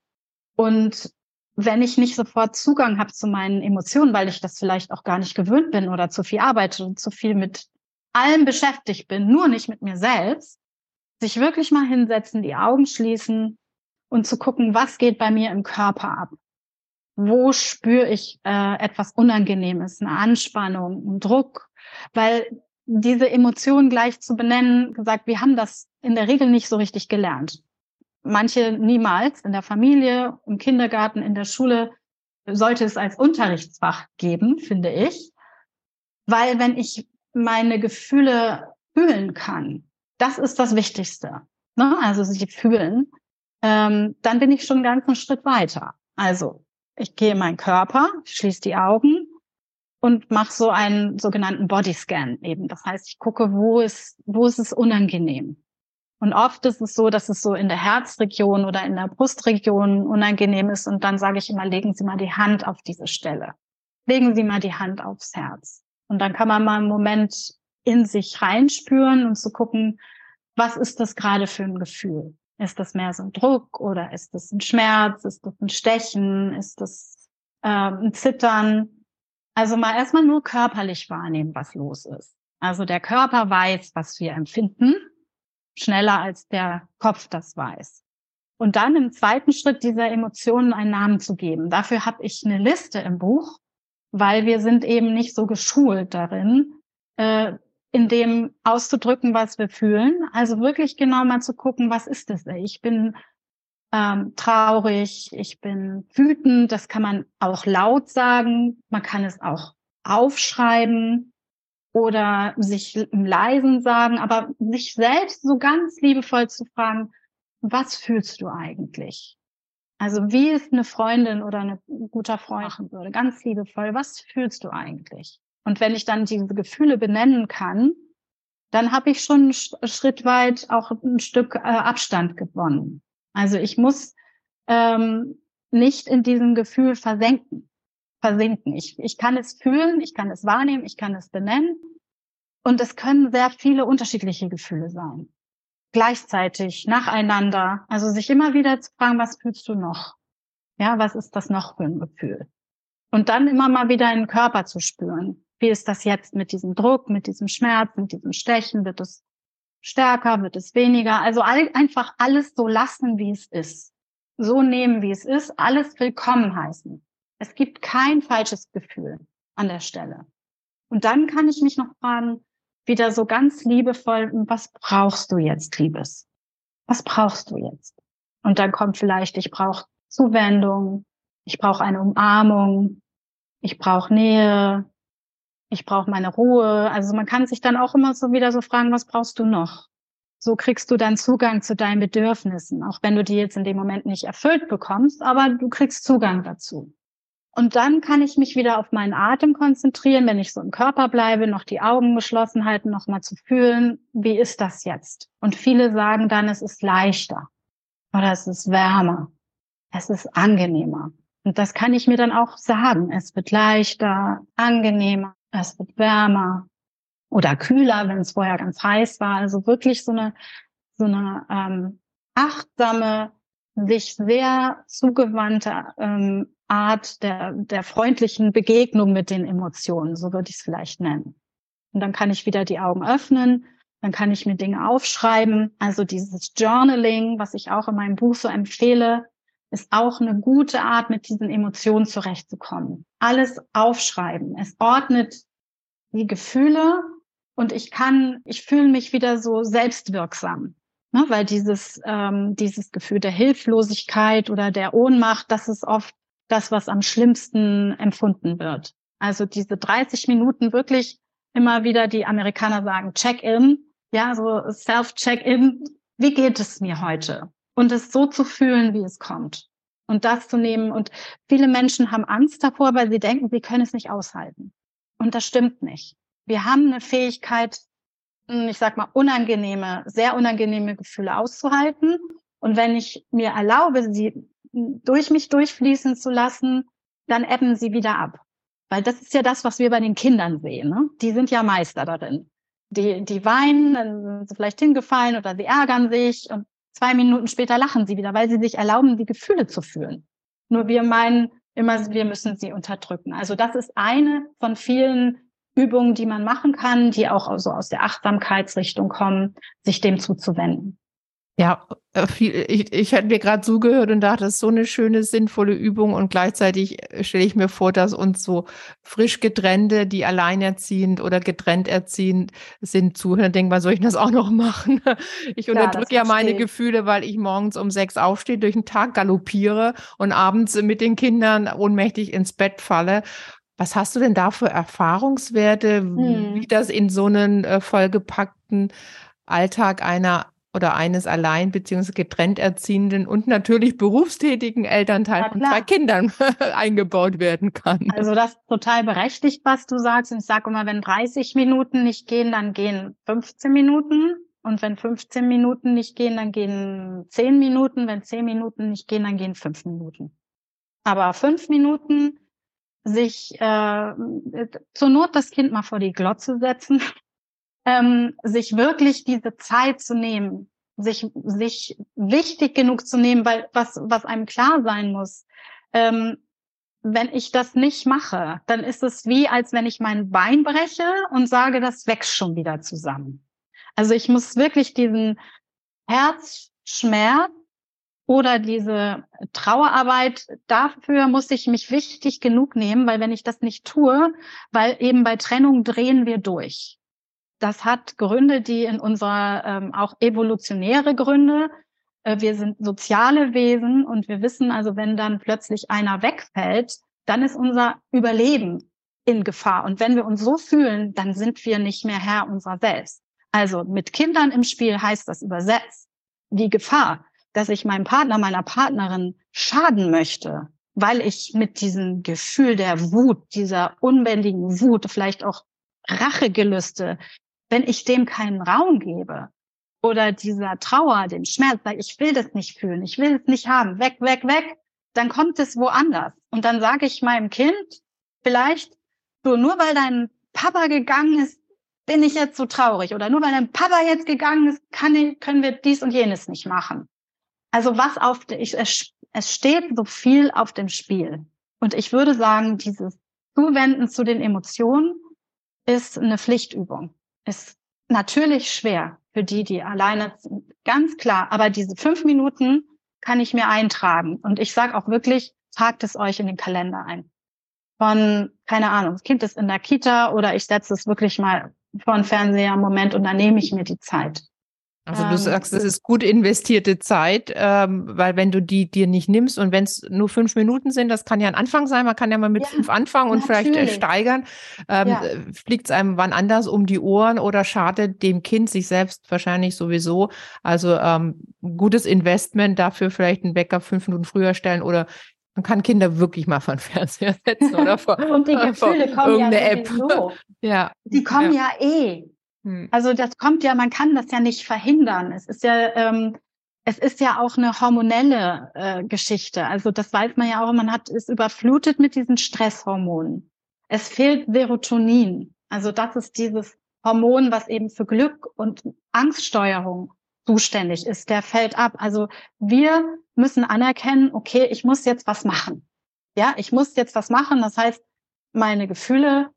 und wenn ich nicht sofort Zugang habe zu meinen Emotionen, weil ich das vielleicht auch gar nicht gewöhnt bin oder zu viel arbeite und zu viel mit allem beschäftigt bin, nur nicht mit mir selbst, sich wirklich mal hinsetzen, die Augen schließen und zu gucken, was geht bei mir im Körper ab. Wo spüre ich äh, etwas Unangenehmes, eine Anspannung, einen Druck? Weil diese Emotionen gleich zu benennen, gesagt, wir haben das in der Regel nicht so richtig gelernt. Manche niemals in der Familie, im Kindergarten, in der Schule sollte es als Unterrichtsfach geben, finde ich. Weil wenn ich meine Gefühle fühlen kann. Das ist das Wichtigste. Ne? Also sie fühlen. Ähm, dann bin ich schon einen ganzen Schritt weiter. Also ich gehe in meinen Körper, schließe die Augen und mache so einen sogenannten Bodyscan eben. Das heißt, ich gucke, wo ist, wo ist es unangenehm. Und oft ist es so, dass es so in der Herzregion oder in der Brustregion unangenehm ist. Und dann sage ich immer, legen Sie mal die Hand auf diese Stelle. Legen Sie mal die Hand aufs Herz. Und dann kann man mal einen Moment in sich reinspüren und zu gucken, was ist das gerade für ein Gefühl? Ist das mehr so ein Druck oder ist das ein Schmerz? Ist das ein Stechen? Ist das ähm, ein Zittern? Also mal erstmal nur körperlich wahrnehmen, was los ist. Also der Körper weiß, was wir empfinden, schneller als der Kopf das weiß. Und dann im zweiten Schritt dieser Emotionen einen Namen zu geben. Dafür habe ich eine Liste im Buch, weil wir sind eben nicht so geschult darin, äh, in dem auszudrücken, was wir fühlen. Also wirklich genau mal zu gucken, was ist das? Ich bin ähm, traurig, ich bin wütend, das kann man auch laut sagen, man kann es auch aufschreiben oder sich im Leisen sagen, aber sich selbst so ganz liebevoll zu fragen, was fühlst du eigentlich? Also wie es eine Freundin oder ein guter Freund machen würde, ganz liebevoll, was fühlst du eigentlich? Und wenn ich dann diese Gefühle benennen kann, dann habe ich schon einen Schritt weit auch ein Stück äh, Abstand gewonnen. Also ich muss ähm, nicht in diesem Gefühl versenken, versinken. Ich, ich kann es fühlen, ich kann es wahrnehmen, ich kann es benennen. Und es können sehr viele unterschiedliche Gefühle sein. Gleichzeitig, nacheinander. Also sich immer wieder zu fragen, was fühlst du noch? Ja, was ist das noch für ein Gefühl? Und dann immer mal wieder in den Körper zu spüren. Wie ist das jetzt mit diesem Druck, mit diesem Schmerz, mit diesem Stechen? Wird es stärker, wird es weniger? Also all, einfach alles so lassen, wie es ist. So nehmen, wie es ist. Alles willkommen heißen. Es gibt kein falsches Gefühl an der Stelle. Und dann kann ich mich noch fragen, wieder so ganz liebevoll, was brauchst du jetzt, Liebes? Was brauchst du jetzt? Und dann kommt vielleicht, ich brauche Zuwendung, ich brauche eine Umarmung, ich brauche Nähe, ich brauche meine Ruhe. Also man kann sich dann auch immer so wieder so fragen, was brauchst du noch? So kriegst du dann Zugang zu deinen Bedürfnissen, auch wenn du die jetzt in dem Moment nicht erfüllt bekommst, aber du kriegst Zugang dazu. Und dann kann ich mich wieder auf meinen Atem konzentrieren, wenn ich so im Körper bleibe, noch die Augen geschlossen halten, noch mal zu fühlen, wie ist das jetzt? Und viele sagen dann, es ist leichter oder es ist wärmer, es ist angenehmer. Und das kann ich mir dann auch sagen. Es wird leichter, angenehmer, es wird wärmer oder kühler, wenn es vorher ganz heiß war. Also wirklich so eine, so eine ähm, achtsame, sich sehr zugewandte ähm, Art der, der freundlichen Begegnung mit den Emotionen, so würde ich es vielleicht nennen. Und dann kann ich wieder die Augen öffnen, dann kann ich mir Dinge aufschreiben. Also dieses Journaling, was ich auch in meinem Buch so empfehle, ist auch eine gute Art, mit diesen Emotionen zurechtzukommen. Alles aufschreiben. Es ordnet die Gefühle und ich kann, ich fühle mich wieder so selbstwirksam. Ne? Weil dieses, ähm, dieses Gefühl der Hilflosigkeit oder der Ohnmacht, das ist oft das, was am schlimmsten empfunden wird. Also diese 30 Minuten wirklich immer wieder, die Amerikaner sagen, Check-in, ja, so Self-Check-in. Wie geht es mir heute? und es so zu fühlen, wie es kommt. Und das zu nehmen. Und viele Menschen haben Angst davor, weil sie denken, sie können es nicht aushalten. Und das stimmt nicht. Wir haben eine Fähigkeit, ich sag mal, unangenehme, sehr unangenehme Gefühle auszuhalten. Und wenn ich mir erlaube, sie durch mich durchfließen zu lassen, dann ebben sie wieder ab. Weil das ist ja das, was wir bei den Kindern sehen. Ne? Die sind ja Meister darin. Die, die weinen, dann sind sie vielleicht hingefallen oder sie ärgern sich und Zwei Minuten später lachen sie wieder, weil sie sich erlauben, die Gefühle zu fühlen. Nur wir meinen immer, wir müssen sie unterdrücken. Also das ist eine von vielen Übungen, die man machen kann, die auch so aus der Achtsamkeitsrichtung kommen, sich dem zuzuwenden. Ja, äh, viel, ich, ich hätte mir gerade zugehört und dachte, das ist so eine schöne, sinnvolle Übung und gleichzeitig äh, stelle ich mir vor, dass uns so frisch getrennte, die alleinerziehend oder getrennt erziehend sind, zuhören. Denke mal, soll ich das auch noch machen? Ich ja, unterdrücke ja meine Gefühle, weil ich morgens um sechs aufstehe, durch den Tag galoppiere und abends mit den Kindern ohnmächtig ins Bett falle. Was hast du denn da für Erfahrungswerte, hm. wie das in so einen äh, vollgepackten Alltag einer oder eines allein bzw. getrennt erziehenden und natürlich berufstätigen Elternteil von zwei Kindern eingebaut werden kann. Also das ist total berechtigt, was du sagst. Und ich sage immer, wenn 30 Minuten nicht gehen, dann gehen 15 Minuten. Und wenn 15 Minuten nicht gehen, dann gehen 10 Minuten. Wenn 10 Minuten nicht gehen, dann gehen 5 Minuten. Aber 5 Minuten sich äh, zur Not das Kind mal vor die Glotze setzen ähm, sich wirklich diese Zeit zu nehmen, sich, sich wichtig genug zu nehmen, weil was, was einem klar sein muss, ähm, wenn ich das nicht mache, dann ist es wie, als wenn ich mein Bein breche und sage, das wächst schon wieder zusammen. Also ich muss wirklich diesen Herzschmerz oder diese Trauerarbeit, dafür muss ich mich wichtig genug nehmen, weil wenn ich das nicht tue, weil eben bei Trennung drehen wir durch. Das hat Gründe, die in unserer ähm, auch evolutionäre Gründe. Äh, wir sind soziale Wesen und wir wissen also, wenn dann plötzlich einer wegfällt, dann ist unser Überleben in Gefahr. Und wenn wir uns so fühlen, dann sind wir nicht mehr Herr unserer selbst. Also mit Kindern im Spiel heißt das übersetzt wie Gefahr. Dass ich meinem Partner, meiner Partnerin schaden möchte, weil ich mit diesem Gefühl der Wut, dieser unbändigen Wut, vielleicht auch Rachegelüste, wenn ich dem keinen Raum gebe oder dieser Trauer, dem Schmerz, weil ich will das nicht fühlen, ich will es nicht haben, weg, weg, weg, dann kommt es woanders. Und dann sage ich meinem Kind vielleicht, so nur weil dein Papa gegangen ist, bin ich jetzt so traurig oder nur weil dein Papa jetzt gegangen ist, kann können wir dies und jenes nicht machen. Also was auf, ich, es, es steht so viel auf dem Spiel. Und ich würde sagen, dieses Zuwenden zu den Emotionen ist eine Pflichtübung. Ist natürlich schwer für die, die alleine sind, ganz klar. Aber diese fünf Minuten kann ich mir eintragen. Und ich sage auch wirklich, tragt es euch in den Kalender ein. Von, keine Ahnung, das Kind ist in der Kita oder ich setze es wirklich mal vor den Fernseher einen Moment und dann nehme ich mir die Zeit. Also du ähm, sagst, das ist gut investierte Zeit, ähm, weil wenn du die dir nicht nimmst und wenn es nur fünf Minuten sind, das kann ja ein Anfang sein, man kann ja mal mit ja, fünf anfangen und natürlich. vielleicht äh, steigern, ähm, ja. Äh, fliegt es einem wann anders um die Ohren oder schadet dem Kind sich selbst wahrscheinlich sowieso. Also ähm, gutes Investment dafür vielleicht einen Wecker fünf Minuten früher stellen oder man kann Kinder wirklich mal von Fernseher setzen oder vor, und die Gefühle kommen ja App. ja. Die kommen ja, ja eh. Hm. Also das kommt ja, man kann das ja nicht verhindern. Es ist ja, ähm, es ist ja auch eine hormonelle äh, Geschichte. Also das weiß man ja auch, man hat ist überflutet mit diesen Stresshormonen. Es fehlt Serotonin. Also das ist dieses Hormon, was eben für Glück und Angststeuerung zuständig ist. Der fällt ab. Also wir müssen anerkennen, okay, ich muss jetzt was machen. Ja, ich muss jetzt was machen. Das heißt, meine Gefühle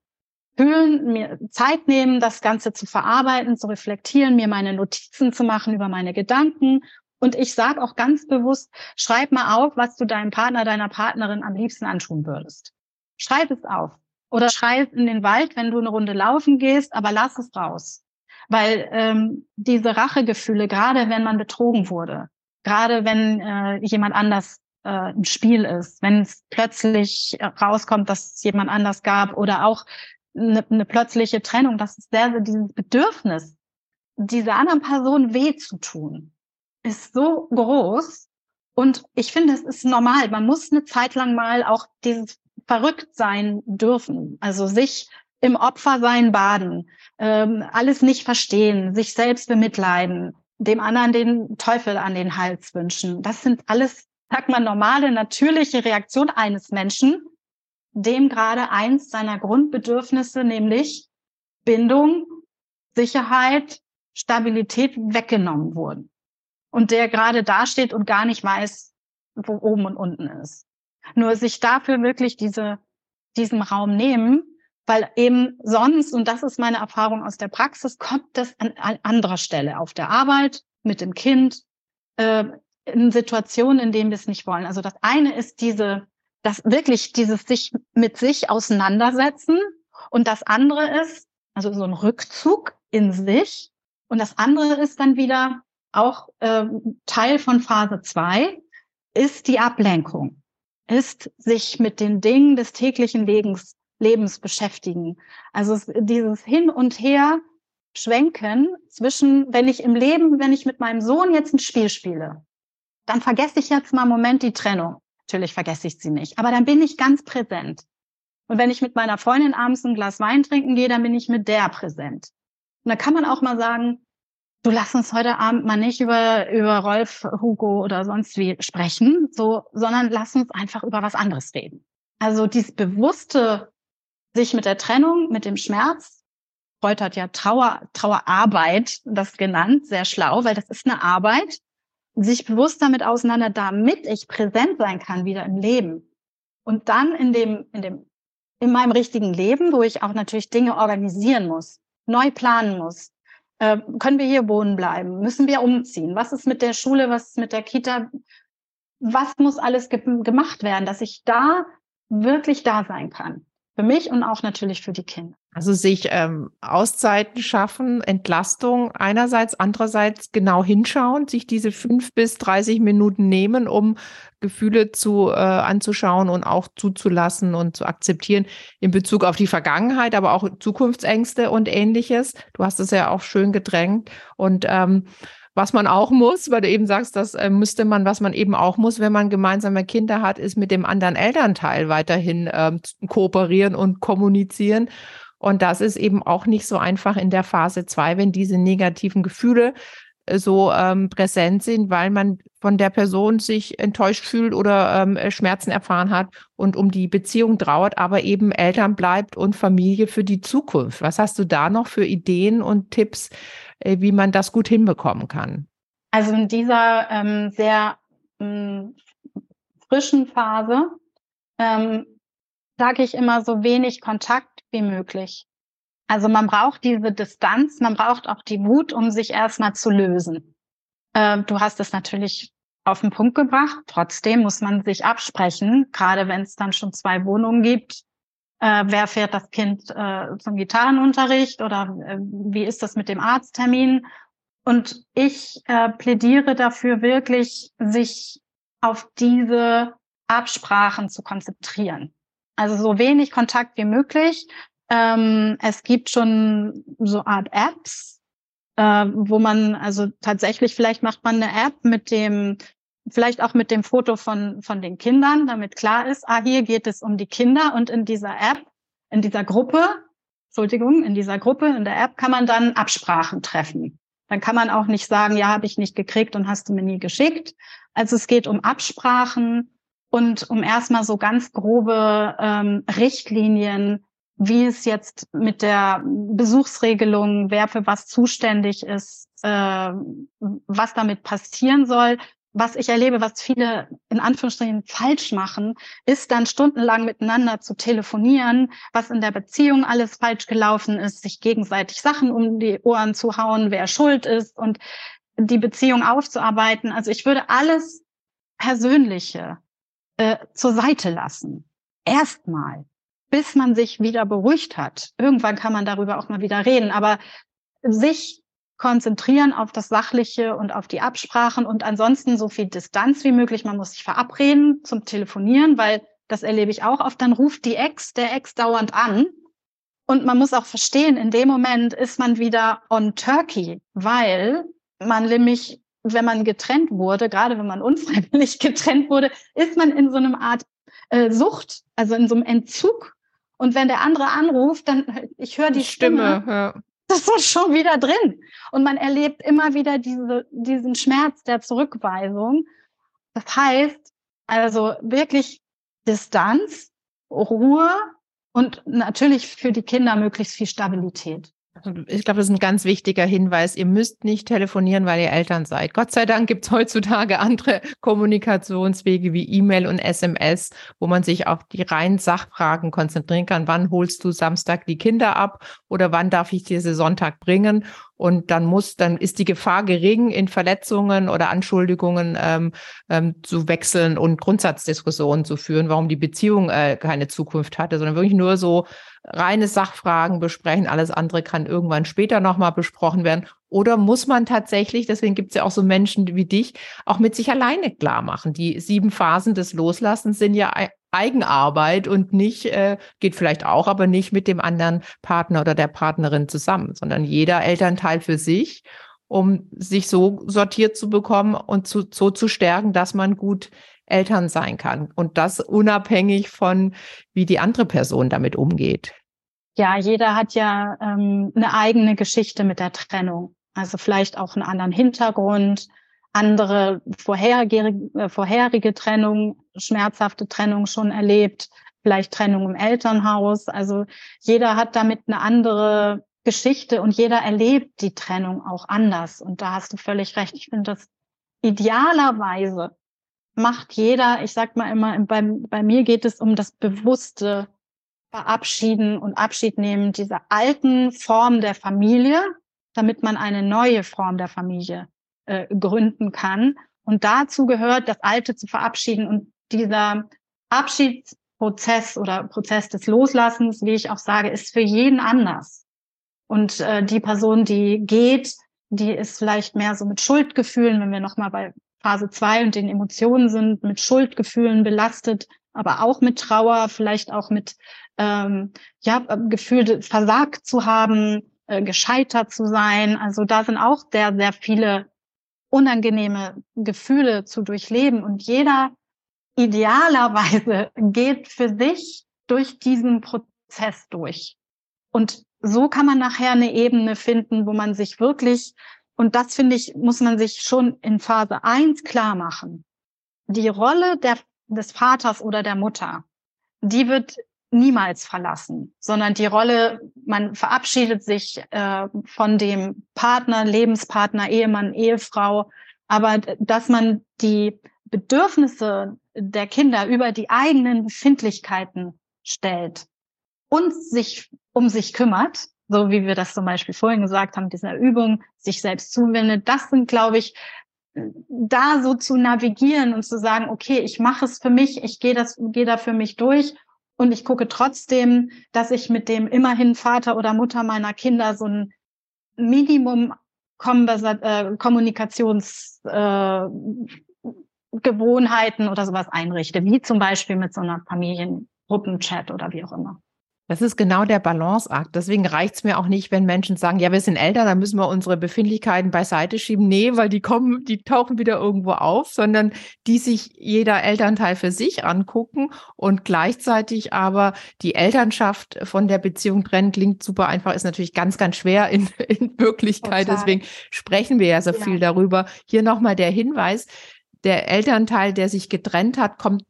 fühlen, mir Zeit nehmen, das Ganze zu verarbeiten, zu reflektieren, mir meine Notizen zu machen über meine Gedanken. Und ich sage auch ganz bewusst, schreib mal auf, was du deinem Partner, deiner Partnerin am liebsten antun würdest. Schreib es auf. Oder schreib in den Wald, wenn du eine Runde laufen gehst, aber lass es raus. Weil ähm, diese Rachegefühle, gerade wenn man betrogen wurde, gerade wenn äh, jemand anders äh, im Spiel ist, wenn es plötzlich rauskommt, dass es jemand anders gab oder auch eine, eine plötzliche Trennung, das ist sehr, sehr dieses Bedürfnis, dieser anderen Person weh zu tun, ist so groß. Und ich finde, es ist normal. Man muss eine Zeit lang mal auch dieses verrückt sein dürfen. Also sich im Opfersein baden, ähm, alles nicht verstehen, sich selbst bemitleiden, dem anderen den Teufel an den Hals wünschen. Das sind alles, sagt man, normale, natürliche Reaktion eines Menschen, dem gerade eins seiner Grundbedürfnisse, nämlich Bindung, Sicherheit, Stabilität weggenommen wurden. Und der gerade dasteht und gar nicht weiß, wo oben und unten ist. Nur sich dafür wirklich diese, diesen Raum nehmen, weil eben sonst, und das ist meine Erfahrung aus der Praxis, kommt das an, an anderer Stelle, auf der Arbeit, mit dem Kind, äh, in Situationen, in denen wir es nicht wollen. Also das eine ist diese das wirklich dieses sich mit sich auseinandersetzen und das andere ist, also so ein Rückzug in sich und das andere ist dann wieder auch äh, Teil von Phase zwei ist die Ablenkung, ist sich mit den Dingen des täglichen Lebens, Lebens beschäftigen. Also dieses Hin und Her schwenken zwischen, wenn ich im Leben, wenn ich mit meinem Sohn jetzt ein Spiel spiele, dann vergesse ich jetzt mal einen Moment die Trennung. Natürlich vergesse ich sie nicht. Aber dann bin ich ganz präsent. Und wenn ich mit meiner Freundin abends ein Glas Wein trinken gehe, dann bin ich mit der präsent. Und da kann man auch mal sagen, du lass uns heute Abend mal nicht über, über Rolf, Hugo oder sonst wie sprechen, so, sondern lass uns einfach über was anderes reden. Also dieses bewusste, sich mit der Trennung, mit dem Schmerz, Freud hat ja Trauer, Trauerarbeit das genannt, sehr schlau, weil das ist eine Arbeit, sich bewusst damit auseinander, damit ich präsent sein kann wieder im Leben. Und dann in dem, in dem, in meinem richtigen Leben, wo ich auch natürlich Dinge organisieren muss, neu planen muss. Äh, können wir hier wohnen bleiben? Müssen wir umziehen? Was ist mit der Schule? Was ist mit der Kita? Was muss alles ge gemacht werden, dass ich da wirklich da sein kann? Für mich und auch natürlich für die Kinder. Also sich ähm, Auszeiten schaffen, Entlastung einerseits, andererseits genau hinschauen, sich diese fünf bis 30 Minuten nehmen, um Gefühle zu äh, anzuschauen und auch zuzulassen und zu akzeptieren in Bezug auf die Vergangenheit, aber auch Zukunftsängste und ähnliches. Du hast es ja auch schön gedrängt und ähm, Was man auch muss, weil du eben sagst, das äh, müsste man, was man eben auch muss, wenn man gemeinsame Kinder hat, ist mit dem anderen Elternteil weiterhin ähm, kooperieren und kommunizieren. Und das ist eben auch nicht so einfach in der Phase zwei, wenn diese negativen Gefühle äh, so ähm, präsent sind, weil man von der Person sich enttäuscht fühlt oder ähm, Schmerzen erfahren hat und um die Beziehung trauert, aber eben Eltern bleibt und Familie für die Zukunft. Was hast du da noch für Ideen und Tipps, äh, wie man das gut hinbekommen kann? Also in dieser ähm, sehr ähm, frischen Phase ähm, sage ich immer so wenig Kontakt wie möglich. Also man braucht diese Distanz, man braucht auch die Wut, um sich erstmal zu lösen. Äh, du hast es natürlich auf den Punkt gebracht. Trotzdem muss man sich absprechen, gerade wenn es dann schon zwei Wohnungen gibt. Äh, wer fährt das Kind äh, zum Gitarrenunterricht oder äh, wie ist das mit dem Arzttermin? Und ich äh, plädiere dafür wirklich, sich auf diese Absprachen zu konzentrieren. Also so wenig Kontakt wie möglich. Ähm, es gibt schon so Art Apps, äh, wo man also tatsächlich vielleicht macht man eine App mit dem vielleicht auch mit dem Foto von von den Kindern, damit klar ist, ah hier geht es um die Kinder und in dieser App, in dieser Gruppe, Entschuldigung, in dieser Gruppe in der App kann man dann Absprachen treffen. Dann kann man auch nicht sagen, ja, habe ich nicht gekriegt und hast du mir nie geschickt. Also es geht um Absprachen und um erstmal so ganz grobe ähm, Richtlinien, wie es jetzt mit der Besuchsregelung, wer für was zuständig ist, äh, was damit passieren soll. Was ich erlebe, was viele in Anführungsstrichen falsch machen, ist dann stundenlang miteinander zu telefonieren, was in der Beziehung alles falsch gelaufen ist, sich gegenseitig Sachen um die Ohren zu hauen, wer schuld ist und die Beziehung aufzuarbeiten. Also ich würde alles Persönliche äh, zur Seite lassen. Erstmal, bis man sich wieder beruhigt hat. Irgendwann kann man darüber auch mal wieder reden, aber sich konzentrieren auf das Sachliche und auf die Absprachen und ansonsten so viel Distanz wie möglich. Man muss sich verabreden zum Telefonieren, weil das erlebe ich auch oft. Dann ruft die Ex, der Ex dauernd an. Und man muss auch verstehen, in dem Moment ist man wieder on Turkey, weil man nämlich wenn man getrennt wurde, gerade wenn man unfreiwillig getrennt wurde, ist man in so einem Art äh, Sucht, also in so einem Entzug. Und wenn der andere anruft, dann ich höre die Stimme, Stimme ja. Das ist schon wieder drin. Und man erlebt immer wieder diese, diesen Schmerz der Zurückweisung. Das heißt, also wirklich Distanz, Ruhe und natürlich für die Kinder möglichst viel Stabilität. Ich glaube, das ist ein ganz wichtiger Hinweis. Ihr müsst nicht telefonieren, weil ihr Eltern seid. Gott sei Dank gibt es heutzutage andere Kommunikationswege wie E-Mail und SMS, wo man sich auf die reinen Sachfragen konzentrieren kann. Wann holst du Samstag die Kinder ab oder wann darf ich diese Sonntag bringen? Und dann muss, dann ist die Gefahr gering, in Verletzungen oder Anschuldigungen ähm, ähm, zu wechseln und Grundsatzdiskussionen zu führen, warum die Beziehung äh, keine Zukunft hatte, sondern wirklich nur so reine Sachfragen besprechen. Alles andere kann irgendwann später nochmal besprochen werden. Oder muss man tatsächlich, deswegen gibt es ja auch so Menschen wie dich, auch mit sich alleine klar machen. Die sieben Phasen des Loslassens sind ja Eigenarbeit und nicht, äh, geht vielleicht auch, aber nicht mit dem anderen Partner oder der Partnerin zusammen, sondern jeder Elternteil für sich, um sich so sortiert zu bekommen und zu, so zu stärken, dass man gut Eltern sein kann. Und das unabhängig von, wie die andere Person damit umgeht. Ja, jeder hat ja ähm, eine eigene Geschichte mit der Trennung. Also vielleicht auch einen anderen Hintergrund, andere vorherige, äh, vorherige Trennung, schmerzhafte Trennung schon erlebt, vielleicht Trennung im Elternhaus. Also jeder hat damit eine andere Geschichte und jeder erlebt die Trennung auch anders. Und da hast du völlig recht. Ich finde das idealerweise macht jeder, ich sag mal immer, bei, bei mir geht es um das bewusste Verabschieden und Abschied nehmen dieser alten Form der Familie, damit man eine neue Form der Familie äh, gründen kann. Und dazu gehört, das Alte zu verabschieden. Und dieser Abschiedsprozess oder Prozess des Loslassens, wie ich auch sage, ist für jeden anders. Und äh, die Person, die geht, die ist vielleicht mehr so mit Schuldgefühlen, wenn wir nochmal bei Phase zwei und den Emotionen sind, mit Schuldgefühlen belastet, aber auch mit Trauer, vielleicht auch mit ähm, ja, Gefühl, versagt zu haben, äh, gescheitert zu sein. Also da sind auch sehr, sehr viele unangenehme Gefühle zu durchleben und jeder idealerweise geht für sich durch diesen Prozess durch. Und so kann man nachher eine Ebene finden, wo man sich wirklich, und das finde ich, muss man sich schon in Phase eins klar machen. Die Rolle der, des Vaters oder der Mutter, die wird niemals verlassen, sondern die Rolle, man verabschiedet sich äh, von dem Partner, Lebenspartner, Ehemann, Ehefrau, aber dass man die Bedürfnisse der Kinder über die eigenen Befindlichkeiten stellt und sich um sich kümmert, so wie wir das zum Beispiel vorhin gesagt haben, dieser Übung, sich selbst zuwendet, das sind, glaube ich, da so zu navigieren und zu sagen, okay, ich mache es für mich, ich gehe das, gehe da für mich durch und ich gucke trotzdem, dass ich mit dem immerhin Vater oder Mutter meiner Kinder so ein Minimum äh, Kommunikationsgewohnheiten äh, oder sowas einrichte, wie zum Beispiel mit so einer Familiengruppenchat oder wie auch immer. Das ist genau der Balanceakt. Deswegen reicht es mir auch nicht, wenn Menschen sagen, ja, wir sind älter, dann müssen wir unsere Befindlichkeiten beiseite schieben. Nee, weil die kommen, die tauchen wieder irgendwo auf, sondern die sich jeder Elternteil für sich angucken und gleichzeitig aber die Elternschaft von der Beziehung trennen, klingt super einfach, ist natürlich ganz, ganz schwer in, in Wirklichkeit. Total. Deswegen sprechen wir ja so ja. viel darüber. Hier nochmal der Hinweis, der Elternteil, der sich getrennt hat, kommt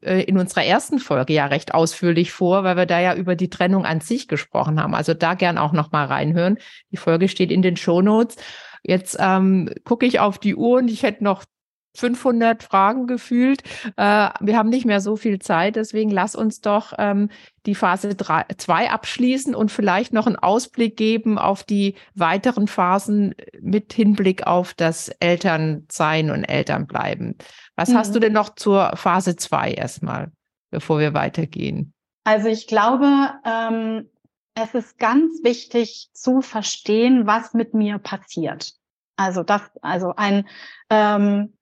in unserer ersten Folge ja recht ausführlich vor, weil wir da ja über die Trennung an sich gesprochen haben. Also da gern auch noch mal reinhören. Die Folge steht in den Shownotes. Jetzt ähm, gucke ich auf die Uhr und ich hätte noch 500 Fragen gefühlt. Äh, wir haben nicht mehr so viel Zeit, deswegen lass uns doch ähm, die Phase 2 abschließen und vielleicht noch einen Ausblick geben auf die weiteren Phasen mit Hinblick auf das Elternsein und Elternbleiben. Was mhm. hast du mhm. denn noch zur Phase 2 erstmal, bevor wir weitergehen? Also ich glaube, ähm, es ist ganz wichtig zu verstehen, was mit mir passiert. Also das, also ein ähm,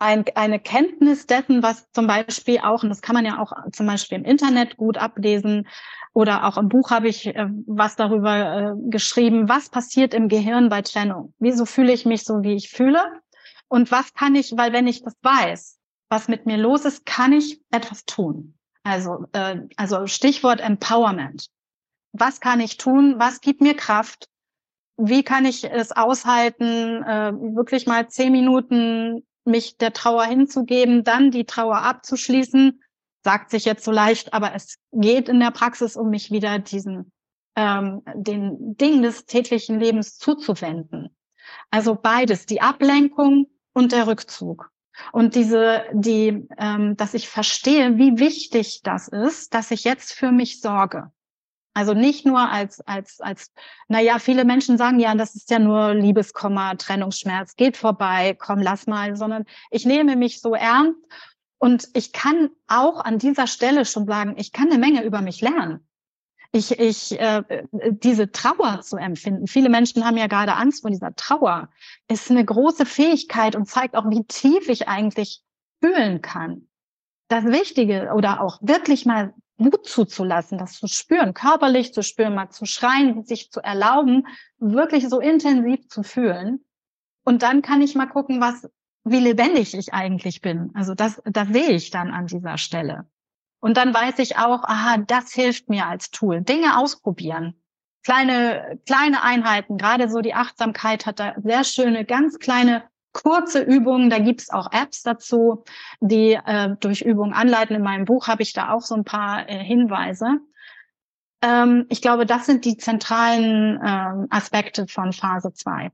ein, eine Kenntnis dessen, was zum Beispiel auch, und das kann man ja auch zum Beispiel im Internet gut ablesen, oder auch im Buch habe ich äh, was darüber äh, geschrieben, was passiert im Gehirn bei Trennung? Wieso fühle ich mich so, wie ich fühle? Und was kann ich, weil wenn ich das weiß, was mit mir los ist, kann ich etwas tun. Also, äh, also Stichwort Empowerment. Was kann ich tun? Was gibt mir Kraft? Wie kann ich es aushalten, äh, wirklich mal zehn Minuten mich der Trauer hinzugeben, dann die Trauer abzuschließen, sagt sich jetzt so leicht, aber es geht in der Praxis um mich wieder diesen ähm, den Dingen des täglichen Lebens zuzuwenden. Also beides, die Ablenkung und der Rückzug. Und diese, die, ähm, dass ich verstehe, wie wichtig das ist, dass ich jetzt für mich sorge. Also nicht nur als, als, als, naja, viele Menschen sagen ja, das ist ja nur Liebeskummer, Trennungsschmerz, geht vorbei, komm, lass mal, sondern ich nehme mich so ernst und ich kann auch an dieser Stelle schon sagen, ich kann eine Menge über mich lernen. Ich, ich, äh, diese Trauer zu empfinden. Viele Menschen haben ja gerade Angst vor dieser Trauer. Ist eine große Fähigkeit und zeigt auch, wie tief ich eigentlich fühlen kann. Das Wichtige oder auch wirklich mal Mut zuzulassen, das zu spüren, körperlich zu spüren, mal zu schreien, sich zu erlauben, wirklich so intensiv zu fühlen. Und dann kann ich mal gucken, was, wie lebendig ich eigentlich bin. Also das, das sehe ich dann an dieser Stelle. Und dann weiß ich auch, aha, das hilft mir als Tool. Dinge ausprobieren. Kleine, kleine Einheiten, gerade so die Achtsamkeit hat da sehr schöne, ganz kleine kurze Übungen. Da gibt's auch Apps dazu, die äh, durch Übungen anleiten. In meinem Buch habe ich da auch so ein paar äh, Hinweise. Ähm, ich glaube, das sind die zentralen ähm, Aspekte von Phase 2.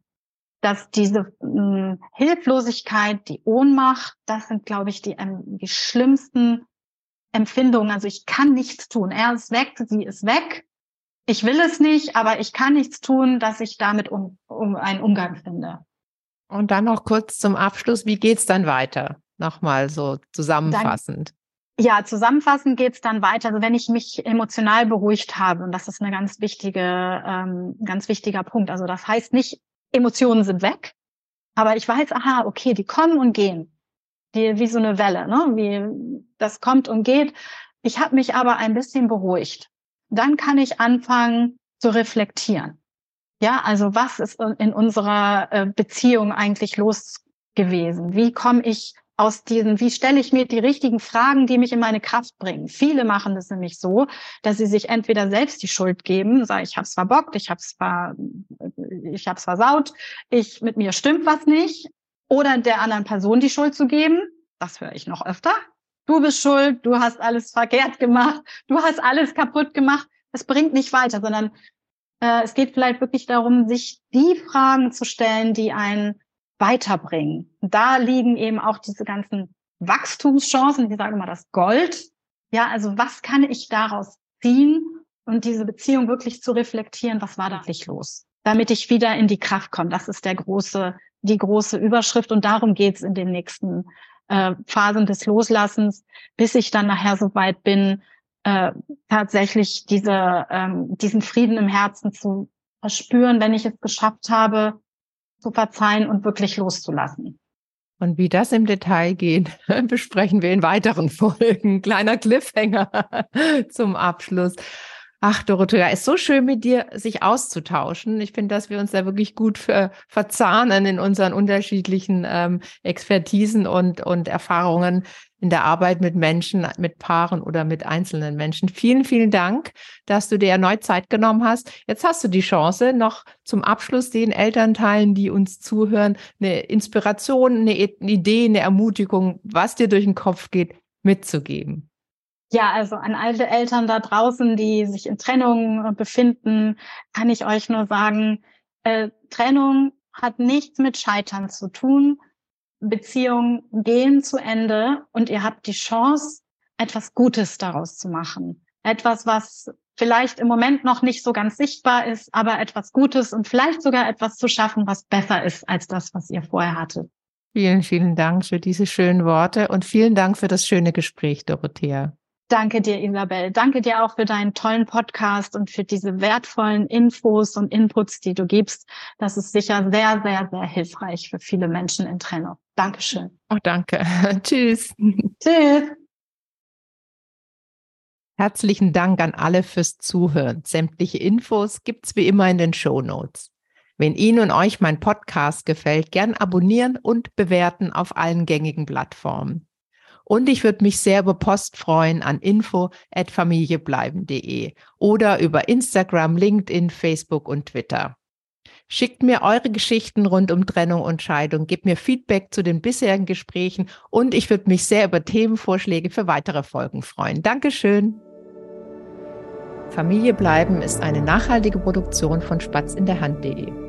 Dass diese mh, hm, Hilflosigkeit, die Ohnmacht, das sind, glaube ich, die, ähm, die schlimmsten Empfindungen. Also ich kann nichts tun. Er ist weg, sie ist weg. Ich will es nicht, aber ich kann nichts tun, dass ich damit um, um einen Umgang finde. Und dann noch kurz zum Abschluss, wie geht's dann weiter? Nochmal so zusammenfassend. Dann, ja, zusammenfassend geht's dann weiter. Also wenn ich mich emotional beruhigt habe, und das ist eine ganz wichtige, ähm, ganz wichtiger Punkt. Also das heißt nicht, Emotionen sind weg, aber ich weiß, aha, okay, die kommen und gehen. Die, wie so eine Welle, ne? Wie das kommt und geht. Ich habe mich aber ein bisschen beruhigt. Dann kann ich anfangen zu reflektieren. Ja, also was ist in unserer äh, Beziehung eigentlich los gewesen? Wie komme ich aus diesen, wie stelle ich mir die richtigen Fragen, die mich in meine Kraft bringen? Viele machen das nämlich so, dass sie sich entweder selbst die Schuld geben, sagen, ich habe es verbockt, ich habe es ver, versaut, ich mit mir stimmt was nicht, oder der anderen Person die Schuld zu geben. Das höre ich noch öfter. Du bist schuld, du hast alles verkehrt gemacht, du hast alles kaputt gemacht. Es bringt nicht weiter, sondern äh, es geht vielleicht wirklich darum, sich die Fragen zu stellen, die einen weiterbringen. Da liegen eben auch diese ganzen Wachstumschancen, ich sage immer das Gold. Ja, also was kann ich daraus ziehen und diese Beziehung wirklich zu reflektieren, was war da wirklich los? Damit ich wieder in die Kraft komme. Das ist der große, die große Überschrift und darum geht's in den nächsten äh, Phasen des Loslassens, bis ich dann nachher so weit bin, äh, tatsächlich diese, ähm, diesen Frieden im Herzen zu verspüren, wenn ich es geschafft habe, zu verzeihen und wirklich loszulassen. Und wie das im Detail geht, besprechen wir in weiteren Folgen. Kleiner Cliffhanger zum Abschluss. Ach, Dorothea, ist so schön mit dir, sich auszutauschen. Ich finde, dass wir uns da wirklich gut ver verzahnen in unseren unterschiedlichen ähm, Expertisen und, und Erfahrungen in der Arbeit mit Menschen, mit Paaren oder mit einzelnen Menschen. Vielen, vielen Dank, dass du dir erneut Zeit genommen hast. Jetzt hast du die Chance, noch zum Abschluss den Elternteilen, die uns zuhören, eine Inspiration, eine Idee, eine Ermutigung, was dir durch den Kopf geht, mitzugeben. Ja, also an alle Eltern da draußen, die sich in Trennung äh, befinden, kann ich euch nur sagen, äh, Trennung hat nichts mit Scheitern zu tun, Beziehungen gehen zu Ende und ihr habt die Chance, etwas Gutes daraus zu machen. Etwas, was vielleicht im Moment noch nicht so ganz sichtbar ist, aber etwas Gutes und vielleicht sogar etwas zu schaffen, was besser ist als das, was ihr vorher hattet. Vielen, vielen Dank für diese schönen Worte und vielen Dank für das schöne Gespräch, Dorothea. Danke dir, Isabel. Danke dir auch für deinen tollen Podcast und für diese wertvollen Infos und Inputs, die du gibst. Das ist sicher sehr, sehr, sehr hilfreich für viele Menschen in Trennung. Dankeschön. Auch danke. Tschüss. Tschüss. Herzlichen Dank an alle fürs Zuhören. Sämtliche Infos gibt's wie immer in den Show Notes. Wenn Ihnen und euch mein Podcast gefällt, gern abonnieren und bewerten auf allen gängigen Plattformen. Und ich würde mich sehr über Post freuen an info@familiebleiben.de oder über Instagram, LinkedIn, Facebook und Twitter. Schickt mir eure Geschichten rund um Trennung und Scheidung, gebt mir Feedback zu den bisherigen Gesprächen und ich würde mich sehr über Themenvorschläge für weitere Folgen freuen. Dankeschön. Familie bleiben ist eine nachhaltige Produktion von Spatz in der Hand.de.